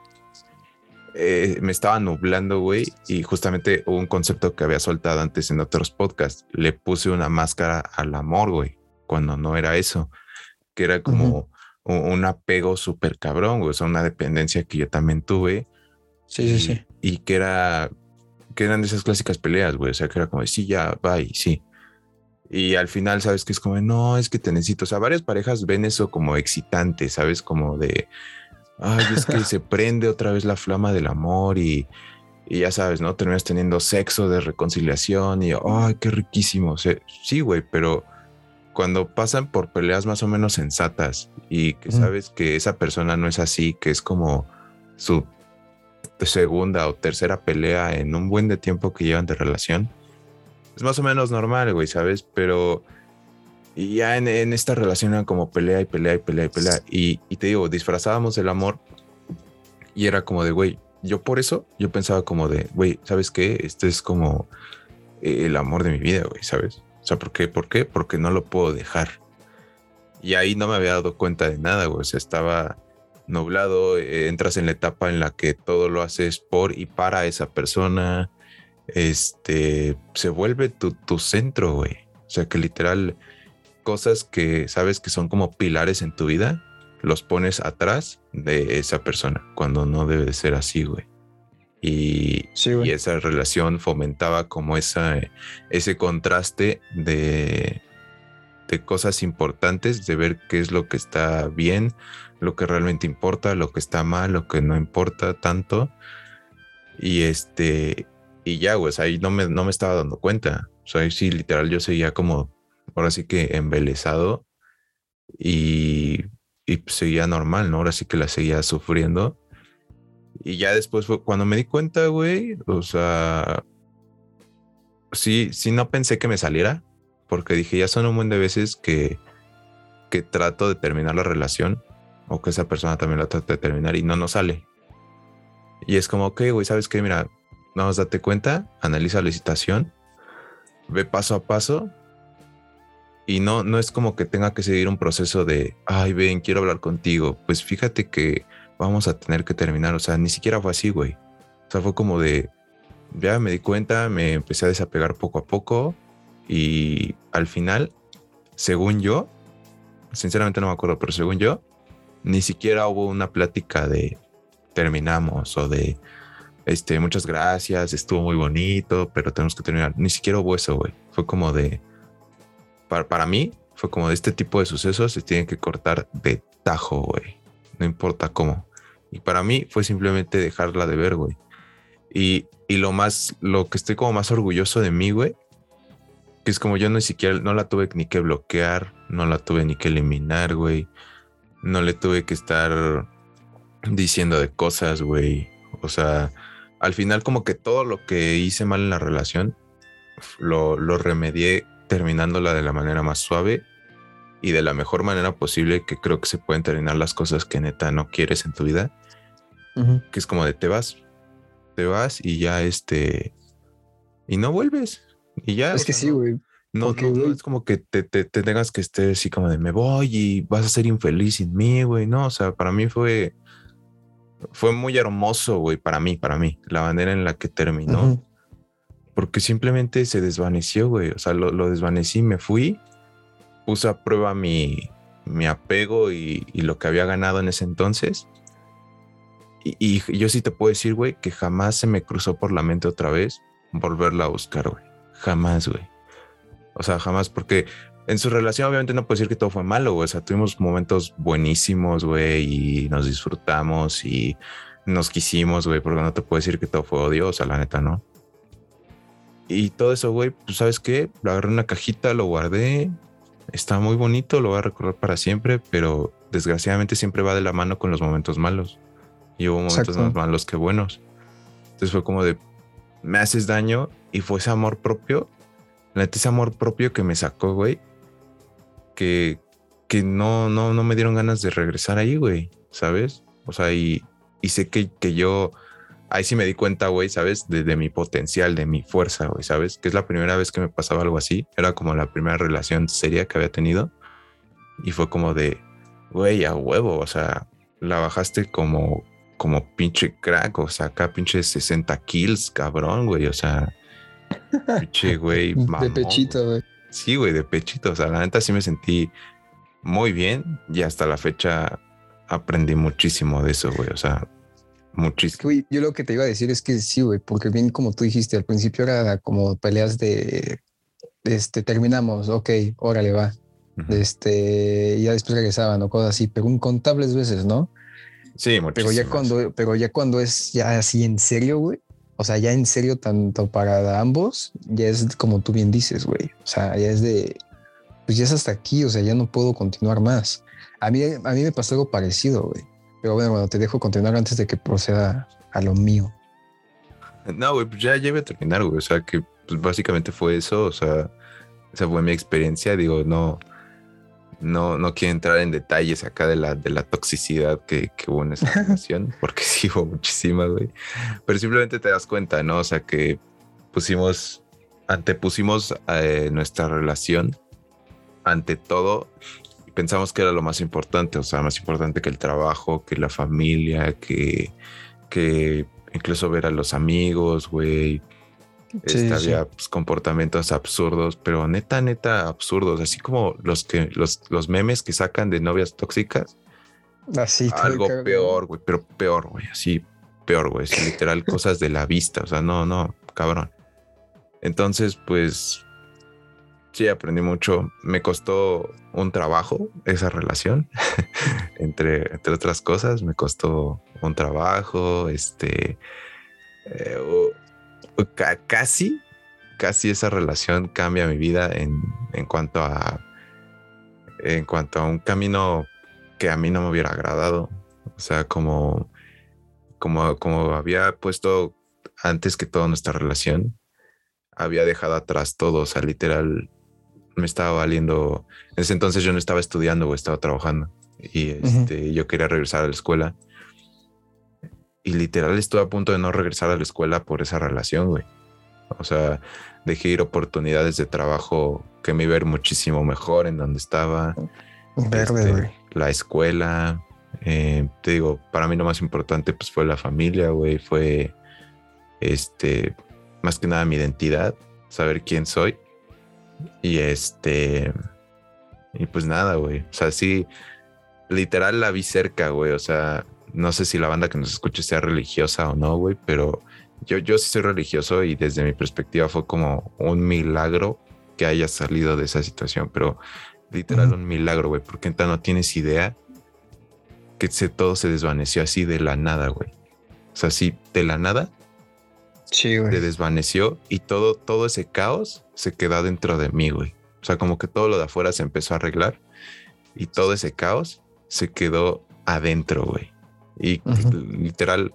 eh, me estaba nublando, güey, y justamente hubo un concepto que había soltado antes en otros podcasts. Le puse una máscara al amor, güey, cuando no era eso, que era como, un, apego súper cabrón, güey. O sea, una dependencia que yo también tuve. Sí, sí, sí. Y que era, que eran esas clásicas peleas, güey. O sea, que era como, sí, ya, bye, sí. Y al final, sabes que es como, no, es que te necesito. O sea, varias parejas ven eso como excitante, sabes, como de, ay, es que se prende otra vez la flama del amor y, y ya sabes, ¿no? Terminas teniendo sexo de reconciliación y, ay, qué riquísimo. O sea, sí, güey, pero cuando pasan por peleas más o menos sensatas y que sabes que esa persona no es así, que es como su segunda o tercera pelea en un buen de tiempo que llevan de relación, es más o menos normal, güey, ¿sabes? Pero ya en, esta relación era como pelea y pelea y pelea y pelea. Y, y te digo, disfrazábamos el amor Y era como de, güey, yo por eso, yo pensaba como de, güey, ¿sabes qué? Este es como el amor de mi vida, güey, ¿sabes? O sea, ¿por qué? ¿Por qué? Porque no lo puedo dejar. Y ahí no me había dado cuenta de nada, güey. O sea, estaba nublado, eh, entras en la etapa en la que todo lo haces por y para esa persona. Este se vuelve tu, tu centro, güey. O sea, que literal, cosas que sabes que son como pilares en tu vida, los pones atrás de esa persona, cuando no debe de ser así, güey. Y, y, esa relación fomentaba como esa, ese contraste de, de cosas importantes, de ver qué es lo que está bien, lo que realmente importa, lo que está mal, lo que no importa tanto. Y este, y ya, güey, ahí no me, no me estaba dando cuenta. O sea, ahí sí, literal, yo seguía como, ahora sí que embelesado y, y pues, seguía normal, ¿no? Ahora sí que la seguía sufriendo. Y ya después fue cuando me di cuenta, güey, o sea, sí, sí no pensé que me saliera, porque dije, ya son un buen de veces que, que trato de terminar la relación o que esa persona también la trata de terminar y no nos sale. Y es como, ok, güey, ¿sabes qué? Mira, no nos date cuenta, analiza la situación, ve paso a paso y no, no es como que tenga que seguir un proceso de, ay, ven, quiero hablar contigo. Pues fíjate que vamos a tener que terminar. O sea, ni siquiera fue así, güey. O sea, fue como de, ya me di cuenta, me empecé a desapegar poco a poco y al final, según yo, sinceramente no me acuerdo, pero según yo, ni siquiera hubo una plática de terminamos o de este muchas gracias, estuvo muy bonito, pero tenemos que terminar. Ni siquiera hubo eso, güey. Fue como de para, para mí fue como de este tipo de sucesos se tienen que cortar de tajo, güey. No importa cómo. Y para mí fue simplemente dejarla de ver, güey. Y, y lo más, lo que estoy como más orgulloso de mí, güey, que es como yo ni siquiera, no la tuve ni que bloquear, no la tuve ni que eliminar, güey. No le tuve que estar diciendo de cosas, güey. O sea, al final como que todo lo que hice mal en la relación, lo, lo remedié terminándola de la manera más suave y de la mejor manera posible que creo que se pueden terminar las cosas que neta no quieres en tu vida. Que es como de te vas, te vas y ya este, y no vuelves. Y ya. Es que sí, güey. No, no, es como que te, te, tengas que estar así como de me voy y vas a ser infeliz sin mí, güey. No, o sea, para mí fue, fue muy hermoso, güey, para mí, para mí, la manera en la que terminó. Porque simplemente se desvaneció, güey. O sea, lo, lo, desvanecí, me fui, puse a prueba mi, mi apego y, y, lo que había ganado en ese entonces. Y, y yo sí te puedo decir, güey, que jamás se me cruzó por la mente otra vez volverla a buscar, güey. Jamás, güey. O sea, jamás, porque en su relación obviamente no puedo decir que todo fue malo, güey. O sea, tuvimos momentos buenísimos, güey, y nos disfrutamos y nos quisimos, güey, porque no te puedo decir que todo fue odio, o sea, la neta, ¿no? Y todo eso, güey, pues sabes qué, lo agarré en una cajita, lo guardé, está muy bonito, lo voy a recordar para siempre, pero desgraciadamente siempre va de la mano con los momentos malos. Y hubo momentos Exacto. más malos que buenos. Entonces fue como de, me haces daño y fue ese amor propio, la neta ese amor propio que me sacó, güey, que, que no, no, no me dieron ganas de regresar ahí, güey, ¿sabes? O sea, y, y sé que, que, yo, ahí sí me di cuenta, güey, ¿sabes? De, de, mi potencial, de mi fuerza, güey, ¿sabes? Que es la primera vez que me pasaba algo así, era como la primera relación seria que había tenido y fue como de, güey, a huevo, o sea, la bajaste como, como pinche crack, o sea, acá pinche 60 kills, cabrón, güey, o sea, pinche güey. de pechito, güey. Sí, güey, de pechito, o sea, la neta sí me sentí muy bien y hasta la fecha aprendí muchísimo de eso, güey, o sea, muchísimo. Güey, yo lo que te iba a decir es que sí, güey, porque bien como tú dijiste, al principio era como peleas de, este, terminamos, ok, órale, va. Uh -huh. Este, ya después regresaban o cosas así, pero incontables veces, ¿no? Sí, pero ya cuando, pero ya cuando es ya así en serio, güey. O sea, ya en serio, tanto para ambos, ya es como tú bien dices, güey. O sea, ya es de, pues ya es hasta aquí, o sea, ya no puedo continuar más. A mí, a mí me pasó algo parecido, güey. Pero bueno, bueno, te dejo continuar antes de que proceda a lo mío. No, güey, pues ya, iba a terminar, güey. O sea, que pues básicamente fue eso. O sea, esa fue mi experiencia. Digo, no, no, no quiero entrar en detalles acá de la, de la toxicidad que, que hubo en esa relación, porque sí hubo muchísima, güey. Pero simplemente te das cuenta, ¿no? O sea, que pusimos, antepusimos eh, nuestra relación ante todo. Pensamos que era lo más importante, o sea, más importante que el trabajo, que la familia, que, que incluso ver a los amigos, güey, este, había pues, comportamientos absurdos, pero neta, neta, absurdos, así como los que los, los memes que sacan de novias tóxicas. Así, algo peor, güey, pero peor, güey, así peor, güey, literal cosas de la vista, o sea, no, no, cabrón. Entonces, pues sí, aprendí mucho. Me costó un trabajo esa relación, entre, entre otras cosas, me costó un trabajo, este, eh, casi, casi esa relación cambia mi vida en, en cuanto a en cuanto a un camino que a mí no me hubiera agradado. O sea, como, como, como había puesto antes que toda nuestra relación, había dejado atrás todo. O sea, literal, me estaba valiendo. En ese entonces yo no estaba estudiando o estaba trabajando. Y este, yo quería regresar a la escuela. Y literal estuve a punto de no regresar a la escuela por esa relación, güey. O sea, dejé ir oportunidades de trabajo que me iba a ir muchísimo mejor en donde estaba. Verde, este, güey. la escuela. Eh, te digo, para mí lo más importante pues fue la familia, güey. Fue, este, más que nada mi identidad, saber quién soy. Y este, y pues nada, güey. O sea, sí, literal la vi cerca, güey. O sea, no sé si la banda que nos escuche sea religiosa o no, güey, pero yo, yo sí soy religioso y desde mi perspectiva fue como un milagro que haya salido de esa situación, pero literal un milagro, güey, porque no tienes idea que se, todo se desvaneció así de la nada, güey. O sea, así de la nada. Sí, güey. Se desvaneció y todo, todo ese caos se quedó dentro de mí, güey. O sea, como que todo lo de afuera se empezó a arreglar y todo ese caos se quedó adentro, güey. Y literal,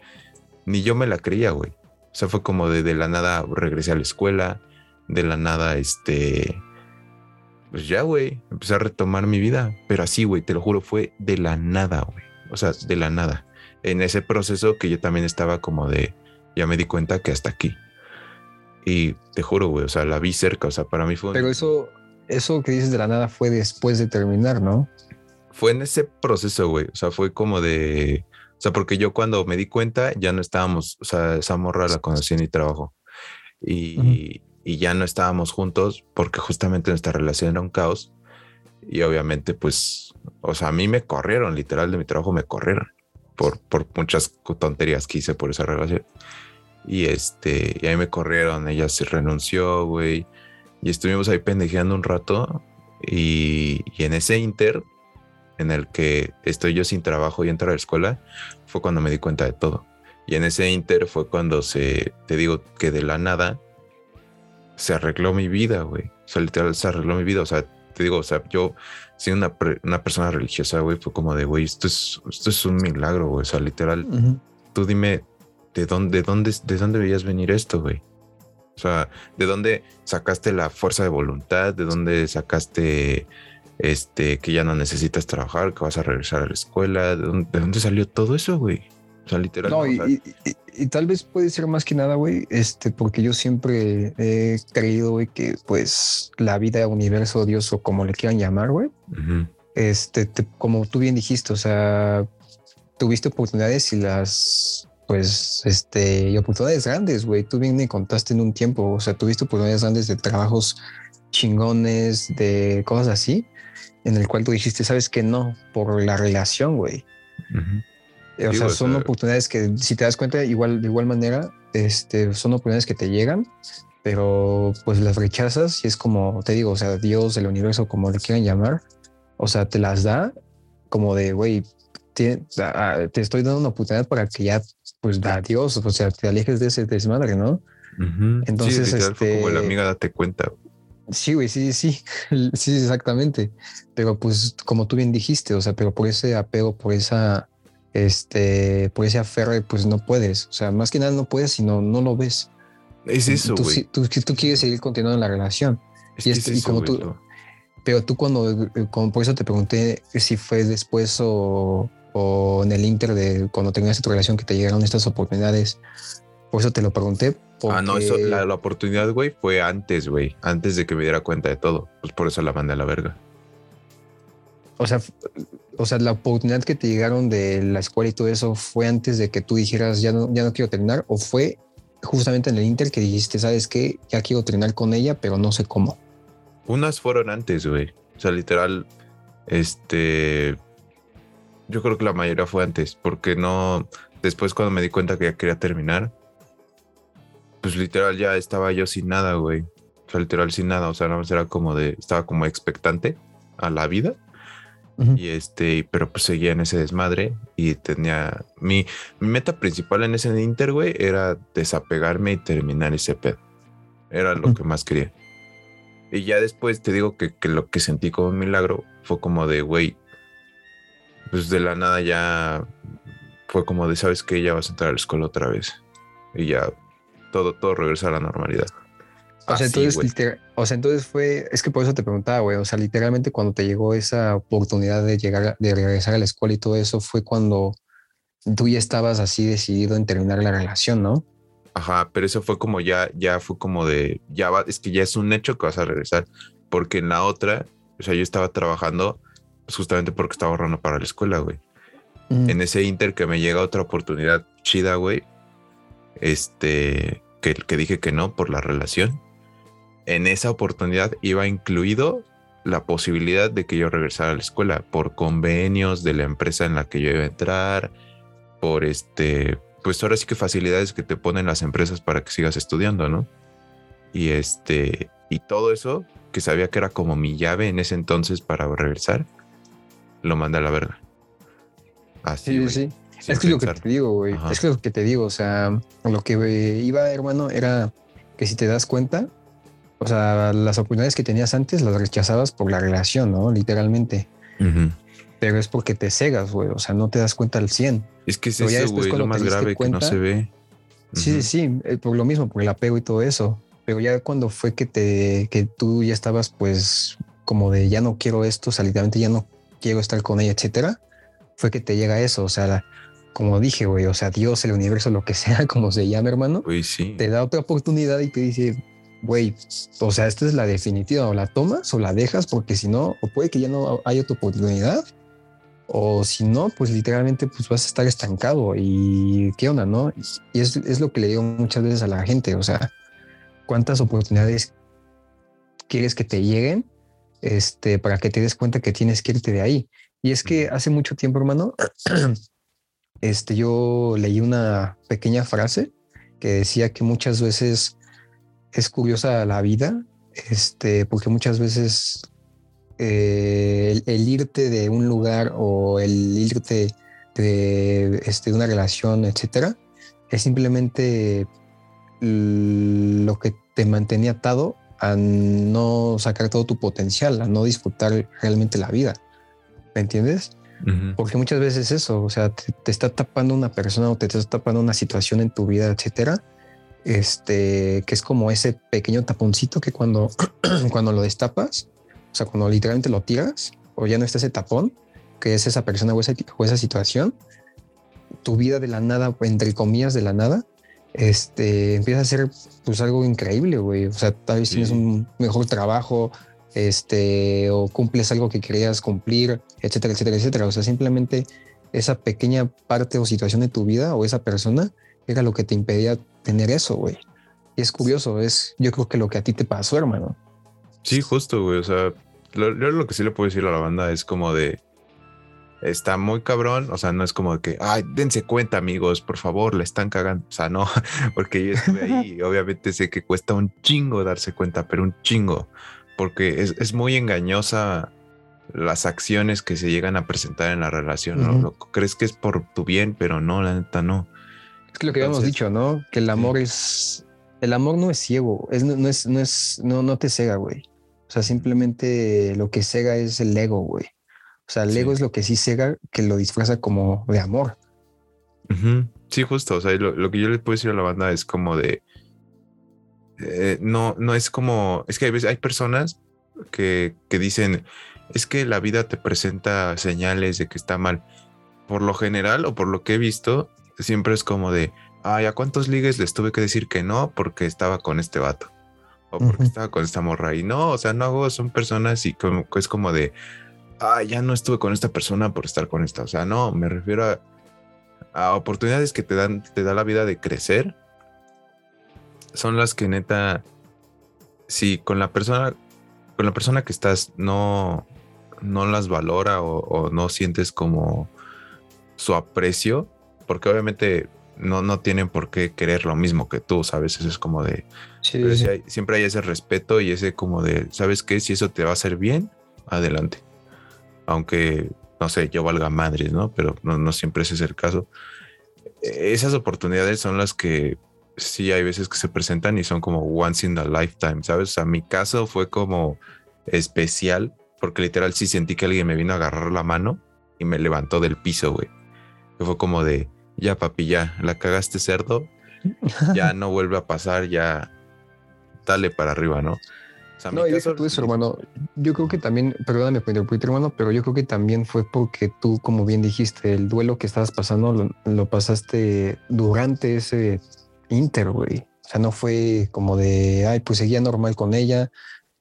ni yo me la creía, güey. O sea, fue como de, de, la nada regresé a la escuela, de la nada, este, pues ya, güey, empecé a retomar mi vida. Pero así, güey, te lo juro, fue de la nada, güey. O sea, de la nada. En ese proceso que yo también estaba como de, ya me di cuenta que hasta aquí. Y te juro, güey, o sea, la vi cerca, o sea, para mí fue... Pero eso, eso que dices de la nada fue después de terminar, ¿no? Fue en ese proceso, güey. O sea, fue como de o sea, porque yo cuando me di cuenta ya no estábamos, o sea, esa morra la conocí en mi trabajo y, y ya no estábamos juntos porque justamente nuestra relación era un caos y obviamente pues, o sea, a mí me corrieron, literal de mi trabajo me corrieron por, por muchas tonterías que hice por esa relación. Y este, y ahí me corrieron, ella se renunció, güey. Y estuvimos ahí pendejeando un rato. Y, y en ese inter, en el que estoy yo sin trabajo y entro a la escuela, fue cuando me di cuenta de todo. Y en ese inter fue cuando se, te digo que de la nada se arregló mi vida, güey. O sea, literal se arregló mi vida. O sea, te digo, o sea, yo siendo una, una persona religiosa, güey, fue como de, güey, esto es, esto es un milagro, güey. O sea, literal, tú dime, ¿de dónde, de dónde, de dónde veías venir esto, güey? O sea, ¿de dónde sacaste la fuerza de voluntad? ¿De dónde sacaste este, que ya no necesitas trabajar, que vas a regresar a la escuela. ¿De dónde, salió todo eso, güey? O sea, literal. No, y, tal vez puede ser más que nada, güey, este, porque yo siempre he creído, güey, que pues la vida, universo, Dios o como le quieran llamar, güey, este, como tú bien dijiste, o sea, tuviste oportunidades y las, pues, este, y oportunidades grandes, güey. Tú bien me contaste en un tiempo, o sea, tuviste oportunidades grandes de trabajos chingones, de cosas así en el cual tú dijiste, sabes que no, por la relación, güey. O sea, son oportunidades que, si te das cuenta, igual, de igual manera, este, son oportunidades que te llegan, pero pues las rechazas y es como, te digo, o sea, Dios, el universo, como le quieran llamar, o sea, te las da como de, güey, te, estoy dando una oportunidad para que ya, pues, da Dios, o sea, te alejes de ese desmadre, ¿no? Entonces, este... como la amiga, date cuenta. Sí, güey, sí, sí, sí, exactamente. Pero pues como tú bien dijiste, o sea, pero por ese apego, por esa, este, por ese aferre, pues no puedes. O sea, más que nada no puedes, sino no lo ves. Es eso, güey. Tú, tú, tú, quieres seguir continuando la relación. y, como tú, Pero tú cuando, como por eso te pregunté si fue después o, o en el inter de cuando terminaste tu relación que te llegaron estas oportunidades, por eso te lo pregunté. Ah, no, eso, la, la oportunidad, güey, fue antes, güey, antes de que me diera cuenta de todo. Pues por eso la mandé a la verga. O sea, o sea, la oportunidad que te llegaron de la escuela y todo eso fue antes de que tú dijeras ya no, ya no quiero terminar o fue justamente en el Inter que dijiste, sabes qué, ya quiero terminar con ella, pero no sé cómo. Unas fueron antes, güey. O sea, literal, este, yo creo que la mayoría fue antes, porque no, después cuando me di cuenta que ya quería terminar, pues literal ya estaba yo sin nada, güey. O sea, literal sin nada, o sea, nada más era como de, estaba como expectante a la vida y este, pero pues seguía en ese desmadre y tenía mi, meta principal en ese Inter, güey, era desapegarme y terminar ese pedo. Era lo que más quería. Y ya después te digo que, que, lo que sentí como un milagro fue como de, güey, pues de la nada ya fue como de, sabes que ya vas a entrar a la escuela otra vez. Y ya todo, todo regresa a la normalidad. O sea, entonces, o sea, entonces fue, es que por eso te preguntaba, güey, o sea, literalmente cuando te llegó esa oportunidad de llegar, de regresar a la escuela y todo eso, fue cuando tú ya estabas así decidido en terminar la relación, ¿no? Ajá, pero eso fue como ya, ya fue como de, ya va, es que ya es un hecho que vas a regresar, porque en la otra, o sea, yo estaba trabajando pues justamente porque estaba ahorrando para la escuela, güey. Mm. En ese inter que me llega otra oportunidad chida, güey, este, que, que dije que no por la relación en esa oportunidad iba incluido la posibilidad de que yo regresara a la escuela por convenios de la empresa en la que yo iba a entrar, por este, pues ahora sí que facilidades que te ponen las empresas para que sigas estudiando, ¿no? Y este, y todo eso que sabía que era como mi llave en ese entonces para regresar, lo mandé a la verga. Así, sí, sí. Es que lo que te digo, güey. Es que lo que te digo, o sea, lo que iba, hermano, era que si te das cuenta, o sea, las oportunidades que tenías antes las rechazabas por la relación, ¿no? Literalmente. Pero es porque te cegas, güey. O sea, no te das cuenta al 100. Es que es eso, güey, lo más grave que no se ve. Sí, sí, sí, eh, por lo mismo, por el apego y todo eso. Pero ya cuando fue que te, que tú ya estabas, pues, como de ya no quiero esto, o sea, literalmente ya no quiero estar con ella, etcétera, fue que te llega eso. O sea, como dije, güey, o sea, Dios, el universo, lo que sea, como se llama, hermano, sí. te da otra oportunidad y te dice, güey, o sea, esta es la definitiva, o la tomas o la dejas, porque si no, o puede que ya no haya tu oportunidad, o si no, pues literalmente pues vas a estar estancado y qué onda, ¿no? Y es, es lo que le digo muchas veces a la gente, o sea, ¿cuántas oportunidades quieres que te lleguen este, para que te des cuenta que tienes que irte de ahí? Y es que hace mucho tiempo, hermano, este, yo leí una pequeña frase que decía que muchas veces es curiosa la vida, este, porque muchas veces eh, el, irte de un lugar o el irte de, este, de una relación, etcétera, es simplemente lo que te mantenía atado a no sacar todo tu potencial, a no disfrutar realmente la vida. ¿Me entiendes? Porque muchas veces eso, o sea, te, te, está tapando una persona o te está tapando una situación en tu vida, etcétera, este, que es como ese pequeño taponcito que cuando, cuando lo destapas, o sea, cuando literalmente lo tiras, o ya no está ese tapón, que es esa persona o esa, o esa situación, tu vida de la nada, entre comillas, de la nada, este, empieza a ser pues algo increíble, güey. O sea, tal vez tienes un mejor trabajo, este, o cumples algo que querías cumplir, etcétera, etcétera, etcétera. O sea, simplemente esa pequeña parte o situación de tu vida o esa persona era lo que te impedía tener eso, güey. Y es curioso, es yo creo que lo que a ti te pasó, hermano. Sí, justo, güey. O sea, lo, lo que sí le puedo decir a la banda es como de, está muy cabrón, o sea, no es como de que, ay, dense cuenta, amigos, por favor, le están cagando, o sea, no, porque yo estuve ahí y obviamente sé que cuesta un chingo darse cuenta, pero un chingo, porque es, es muy engañosa las acciones que se llegan a presentar en la relación, ¿no? crees que es por tu bien, pero no, la neta no. Es lo que habíamos dicho, ¿no? Que el amor es. El amor no es ciego, es, no, es, no es, no, no te cega, güey. O sea, simplemente lo que cega es el ego, güey. O sea, el ego es lo que sí cega, que lo disfraza como de amor. Sí, justo. O sea, lo, que yo le puedo decir a la banda es como de. Eh, no, no es como. Es que hay veces hay personas que, que dicen, es que la vida te presenta señales de que está mal. Por lo general o por lo que he visto, siempre es como de, ay, ¿a cuántos ligues les tuve que decir que no porque estaba con este vato? O porque estaba con esta morra. Y no, o sea, no hago, son personas y como, es como de, ay, ya no estuve con esta persona por estar con esta. O sea, no, me refiero a, a oportunidades que te dan, te da la vida de crecer. Son las que neta, si con la persona, con la persona que estás no, no las valora o, no sientes como su aprecio, porque obviamente no, no tienen por qué querer lo mismo que tú, ¿sabes? Eso es como de... siempre hay ese respeto y ese como de, ¿sabes qué? Si eso te va a hacer bien, adelante. Aunque, no sé, yo valga madres, ¿no? Pero no, no siempre ese es el caso. E, esas oportunidades son las que sí hay veces que se presentan y son como once in a lifetime, ¿sabes? O sea, mi caso fue como especial porque literal sí sentí que alguien me vino a agarrar la mano y me levantó del piso, güey. fue como de, ya papi, ya, la cagaste cerdo, ya no vuelve a pasar, ya dale para arriba, ¿no? O sea, no, y tú eso, hermano. Yo creo que también, perdóname por hermano, pero yo creo que también fue porque tú, como bien dijiste, el duelo que estabas pasando lo, lo pasaste durante ese inter, güey. O sea, no fue como de, ay, pues seguía normal con ella,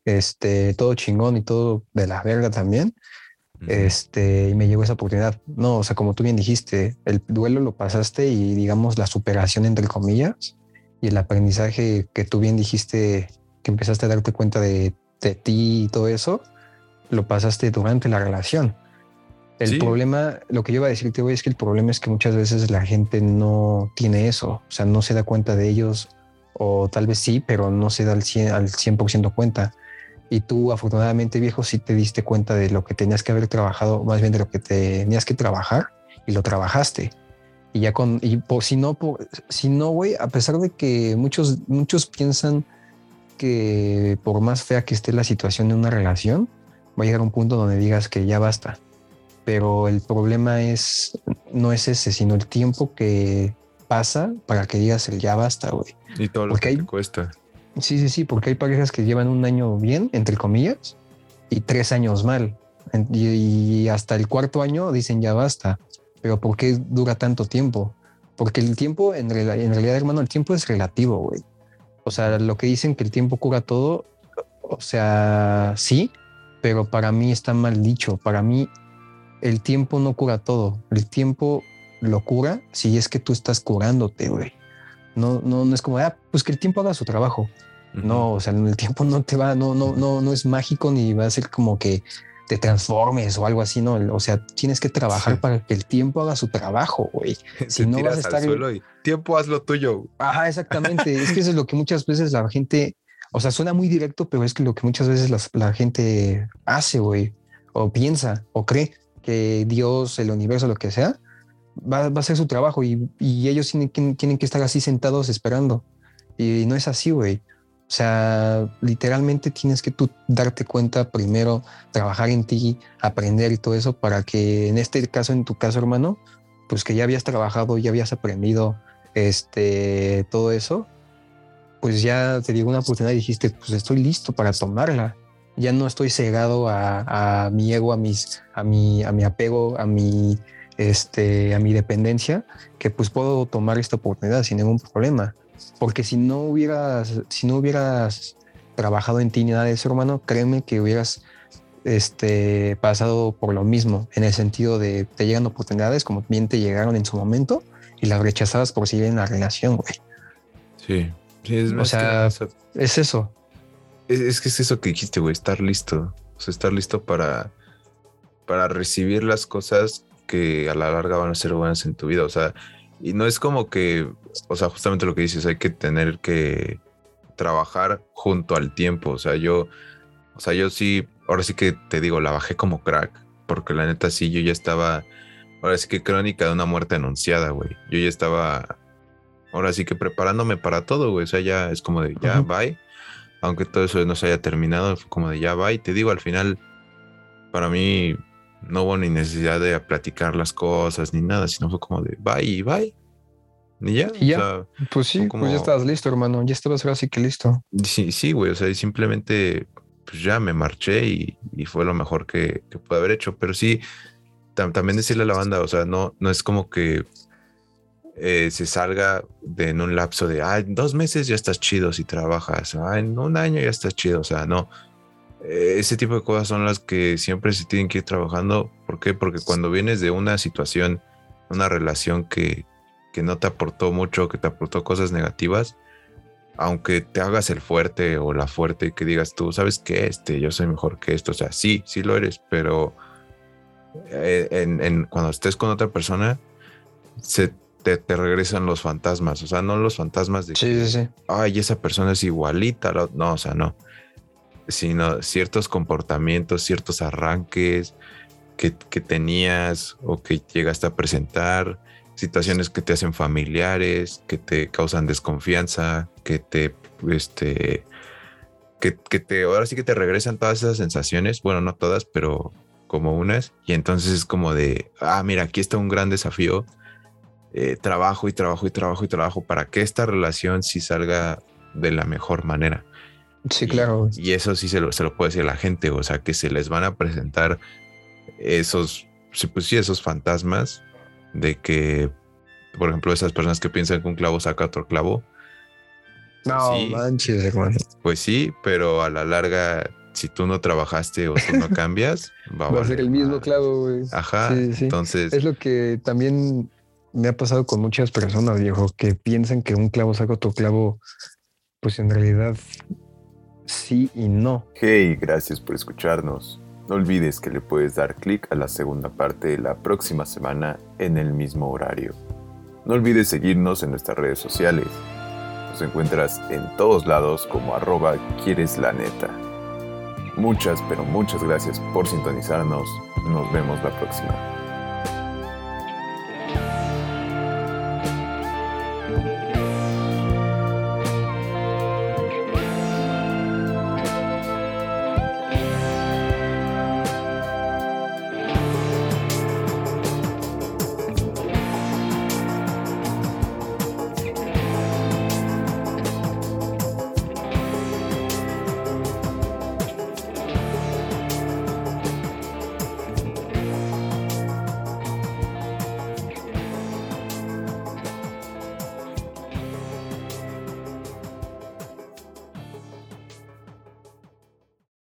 este, todo chingón y todo de la verga también. Este, y me llegó esa oportunidad. No, o sea, como tú bien dijiste, el duelo lo pasaste y digamos la superación entre comillas y el aprendizaje que tú bien dijiste que empezaste a darte cuenta de, de ti y todo eso, lo pasaste durante la relación. El problema, lo que yo iba a decirte hoy es que el problema es que muchas veces la gente no tiene eso, o sea, no se da cuenta de ellos, o tal vez sí, pero no se da al 100%, al 100 cuenta. Y tú, afortunadamente, viejo, sí te diste cuenta de lo que tenías que haber trabajado, más bien de lo que tenías que trabajar y lo trabajaste. Y ya con, y por si no, por, si no, güey, a pesar de que muchos, muchos piensan que por más fea que esté la situación de una relación, va a llegar un punto donde digas que ya basta. Pero el problema es, no es ese, sino el tiempo que pasa para que digas el ya basta, güey. Y todo lo que cuesta. Sí, sí, sí, porque hay parejas que llevan un año bien, entre comillas, y tres años mal. Y, hasta el cuarto año dicen ya basta. Pero ¿por qué dura tanto tiempo? Porque el tiempo, en, en realidad, hermano, el tiempo es relativo, güey. O sea, lo que dicen que el tiempo cura todo, o sea, sí, pero para mí está mal dicho. Para mí, el tiempo no cura todo. El tiempo lo cura si es que tú estás curándote, güey. No, no, no es como, ah, pues que el tiempo haga su trabajo. No, o sea, el tiempo no te va, no, no, no, no es mágico ni va a ser como que te transformes o algo así, ¿no? O sea, tienes que trabajar para que el tiempo haga su trabajo, güey. Si no vas a estar... suelo y tiempo haz lo tuyo. Ajá, exactamente. es que eso es lo que muchas veces la gente, o sea, suena muy directo, pero es que lo que muchas veces la, gente hace, güey, o piensa, o cree que Dios, el universo, lo que sea, va, a hacer su trabajo y, ellos tienen, que estar así sentados esperando. Y no es así, güey. O sea, literalmente tienes que tú darte cuenta primero, trabajar en ti, aprender y todo eso para que en este caso, en tu caso, hermano, pues que ya habías trabajado, ya habías aprendido este, todo eso, pues ya te digo una oportunidad y dijiste, pues estoy listo para tomarla. Ya no estoy cegado a, mi ego, a mis, a mi, a mi apego, a mi, este, a mi dependencia, que pues puedo tomar esta oportunidad sin ningún problema. Porque si no hubieras, si no hubieras trabajado en ti ni nada de eso, hermano, créeme que hubieras este, pasado por lo mismo, en el sentido de te llegan oportunidades como bien te llegaron en su momento y las rechazabas por seguir en la relación, güey. Sí, sí es, o sea, es eso. Es, que es eso que dijiste, güey, estar listo. O sea, estar listo para, para recibir las cosas que a la larga van a ser buenas en tu vida. O sea, y no es como que, o sea, justamente lo que dices, hay que tener que trabajar junto al tiempo. O sea, yo, o sea, yo sí, ahora sí que te digo, la bajé como crack, porque la neta sí, yo ya estaba, ahora sí que crónica de una muerte anunciada, güey. Yo ya estaba, ahora sí que preparándome para todo, güey. O sea, ya es como de, ya, bye. Aunque todo eso no se haya terminado, fue como de, ya, bye. Te digo, al final, para mí, no hubo ni necesidad de platicar las cosas ni nada, sino fue como de bye y bye. Y ya. ya. pues sí, pues ya estabas listo, hermano. Ya estabas así que listo. Sí, sí, güey. O sea, simplemente pues ya me marché y, fue lo mejor que, que, pude haber hecho. Pero sí, también decirle a la banda, o sea, no, no es como que eh, se salga de, en un lapso de, ah, en dos meses ya estás chido si trabajas, ah, en un año ya estás chido, o sea, no. Eh, ese tipo de cosas son las que siempre se tienen que ir trabajando. ¿Por qué? Porque cuando vienes de una situación, una relación que, que no te aportó mucho, que te aportó cosas negativas, aunque te hagas el fuerte o la fuerte que digas tú, sabes que este, yo soy mejor que esto, o sea, sí, sí lo eres, pero eh, en, cuando estés con otra persona, se te, regresan los fantasmas, o sea, no los fantasmas de sí, sí, sí. ay, esa persona es igualita, no, o sea, no, sino ciertos comportamientos, ciertos arranques que, que tenías o que llegaste a presentar, situaciones que te hacen familiares, que te causan desconfianza, que te, este, que, te, ahora sí que te regresan todas esas sensaciones, bueno, no todas, pero como unas, y entonces es como de, ah, mira, aquí está un gran desafío, eh, trabajo y trabajo y trabajo y trabajo para que esta relación sí salga de la mejor manera. Sí, claro. Y eso sí se lo, se lo puede decir a la gente, o sea, que se les van a presentar esos, pues sí, esos fantasmas de que, por ejemplo, esas personas que piensan que un clavo saca otro clavo. No manches, hermano. Pues sí, pero a la larga, si tú no trabajaste o tú no cambias, va, a ser el mismo clavo, güey. Ajá. Entonces. Es lo que también me ha pasado con muchas personas, viejo, que piensan que un clavo saca otro clavo. Pues en realidad, sí y no. Hey, gracias por escucharnos. No olvides que le puedes dar clic a la segunda parte la próxima semana en el mismo horario. No olvides seguirnos en nuestras redes sociales. Nos encuentras en todos lados como arroba quieres la neta. Muchas, pero muchas gracias por sintonizarnos. Nos vemos la próxima.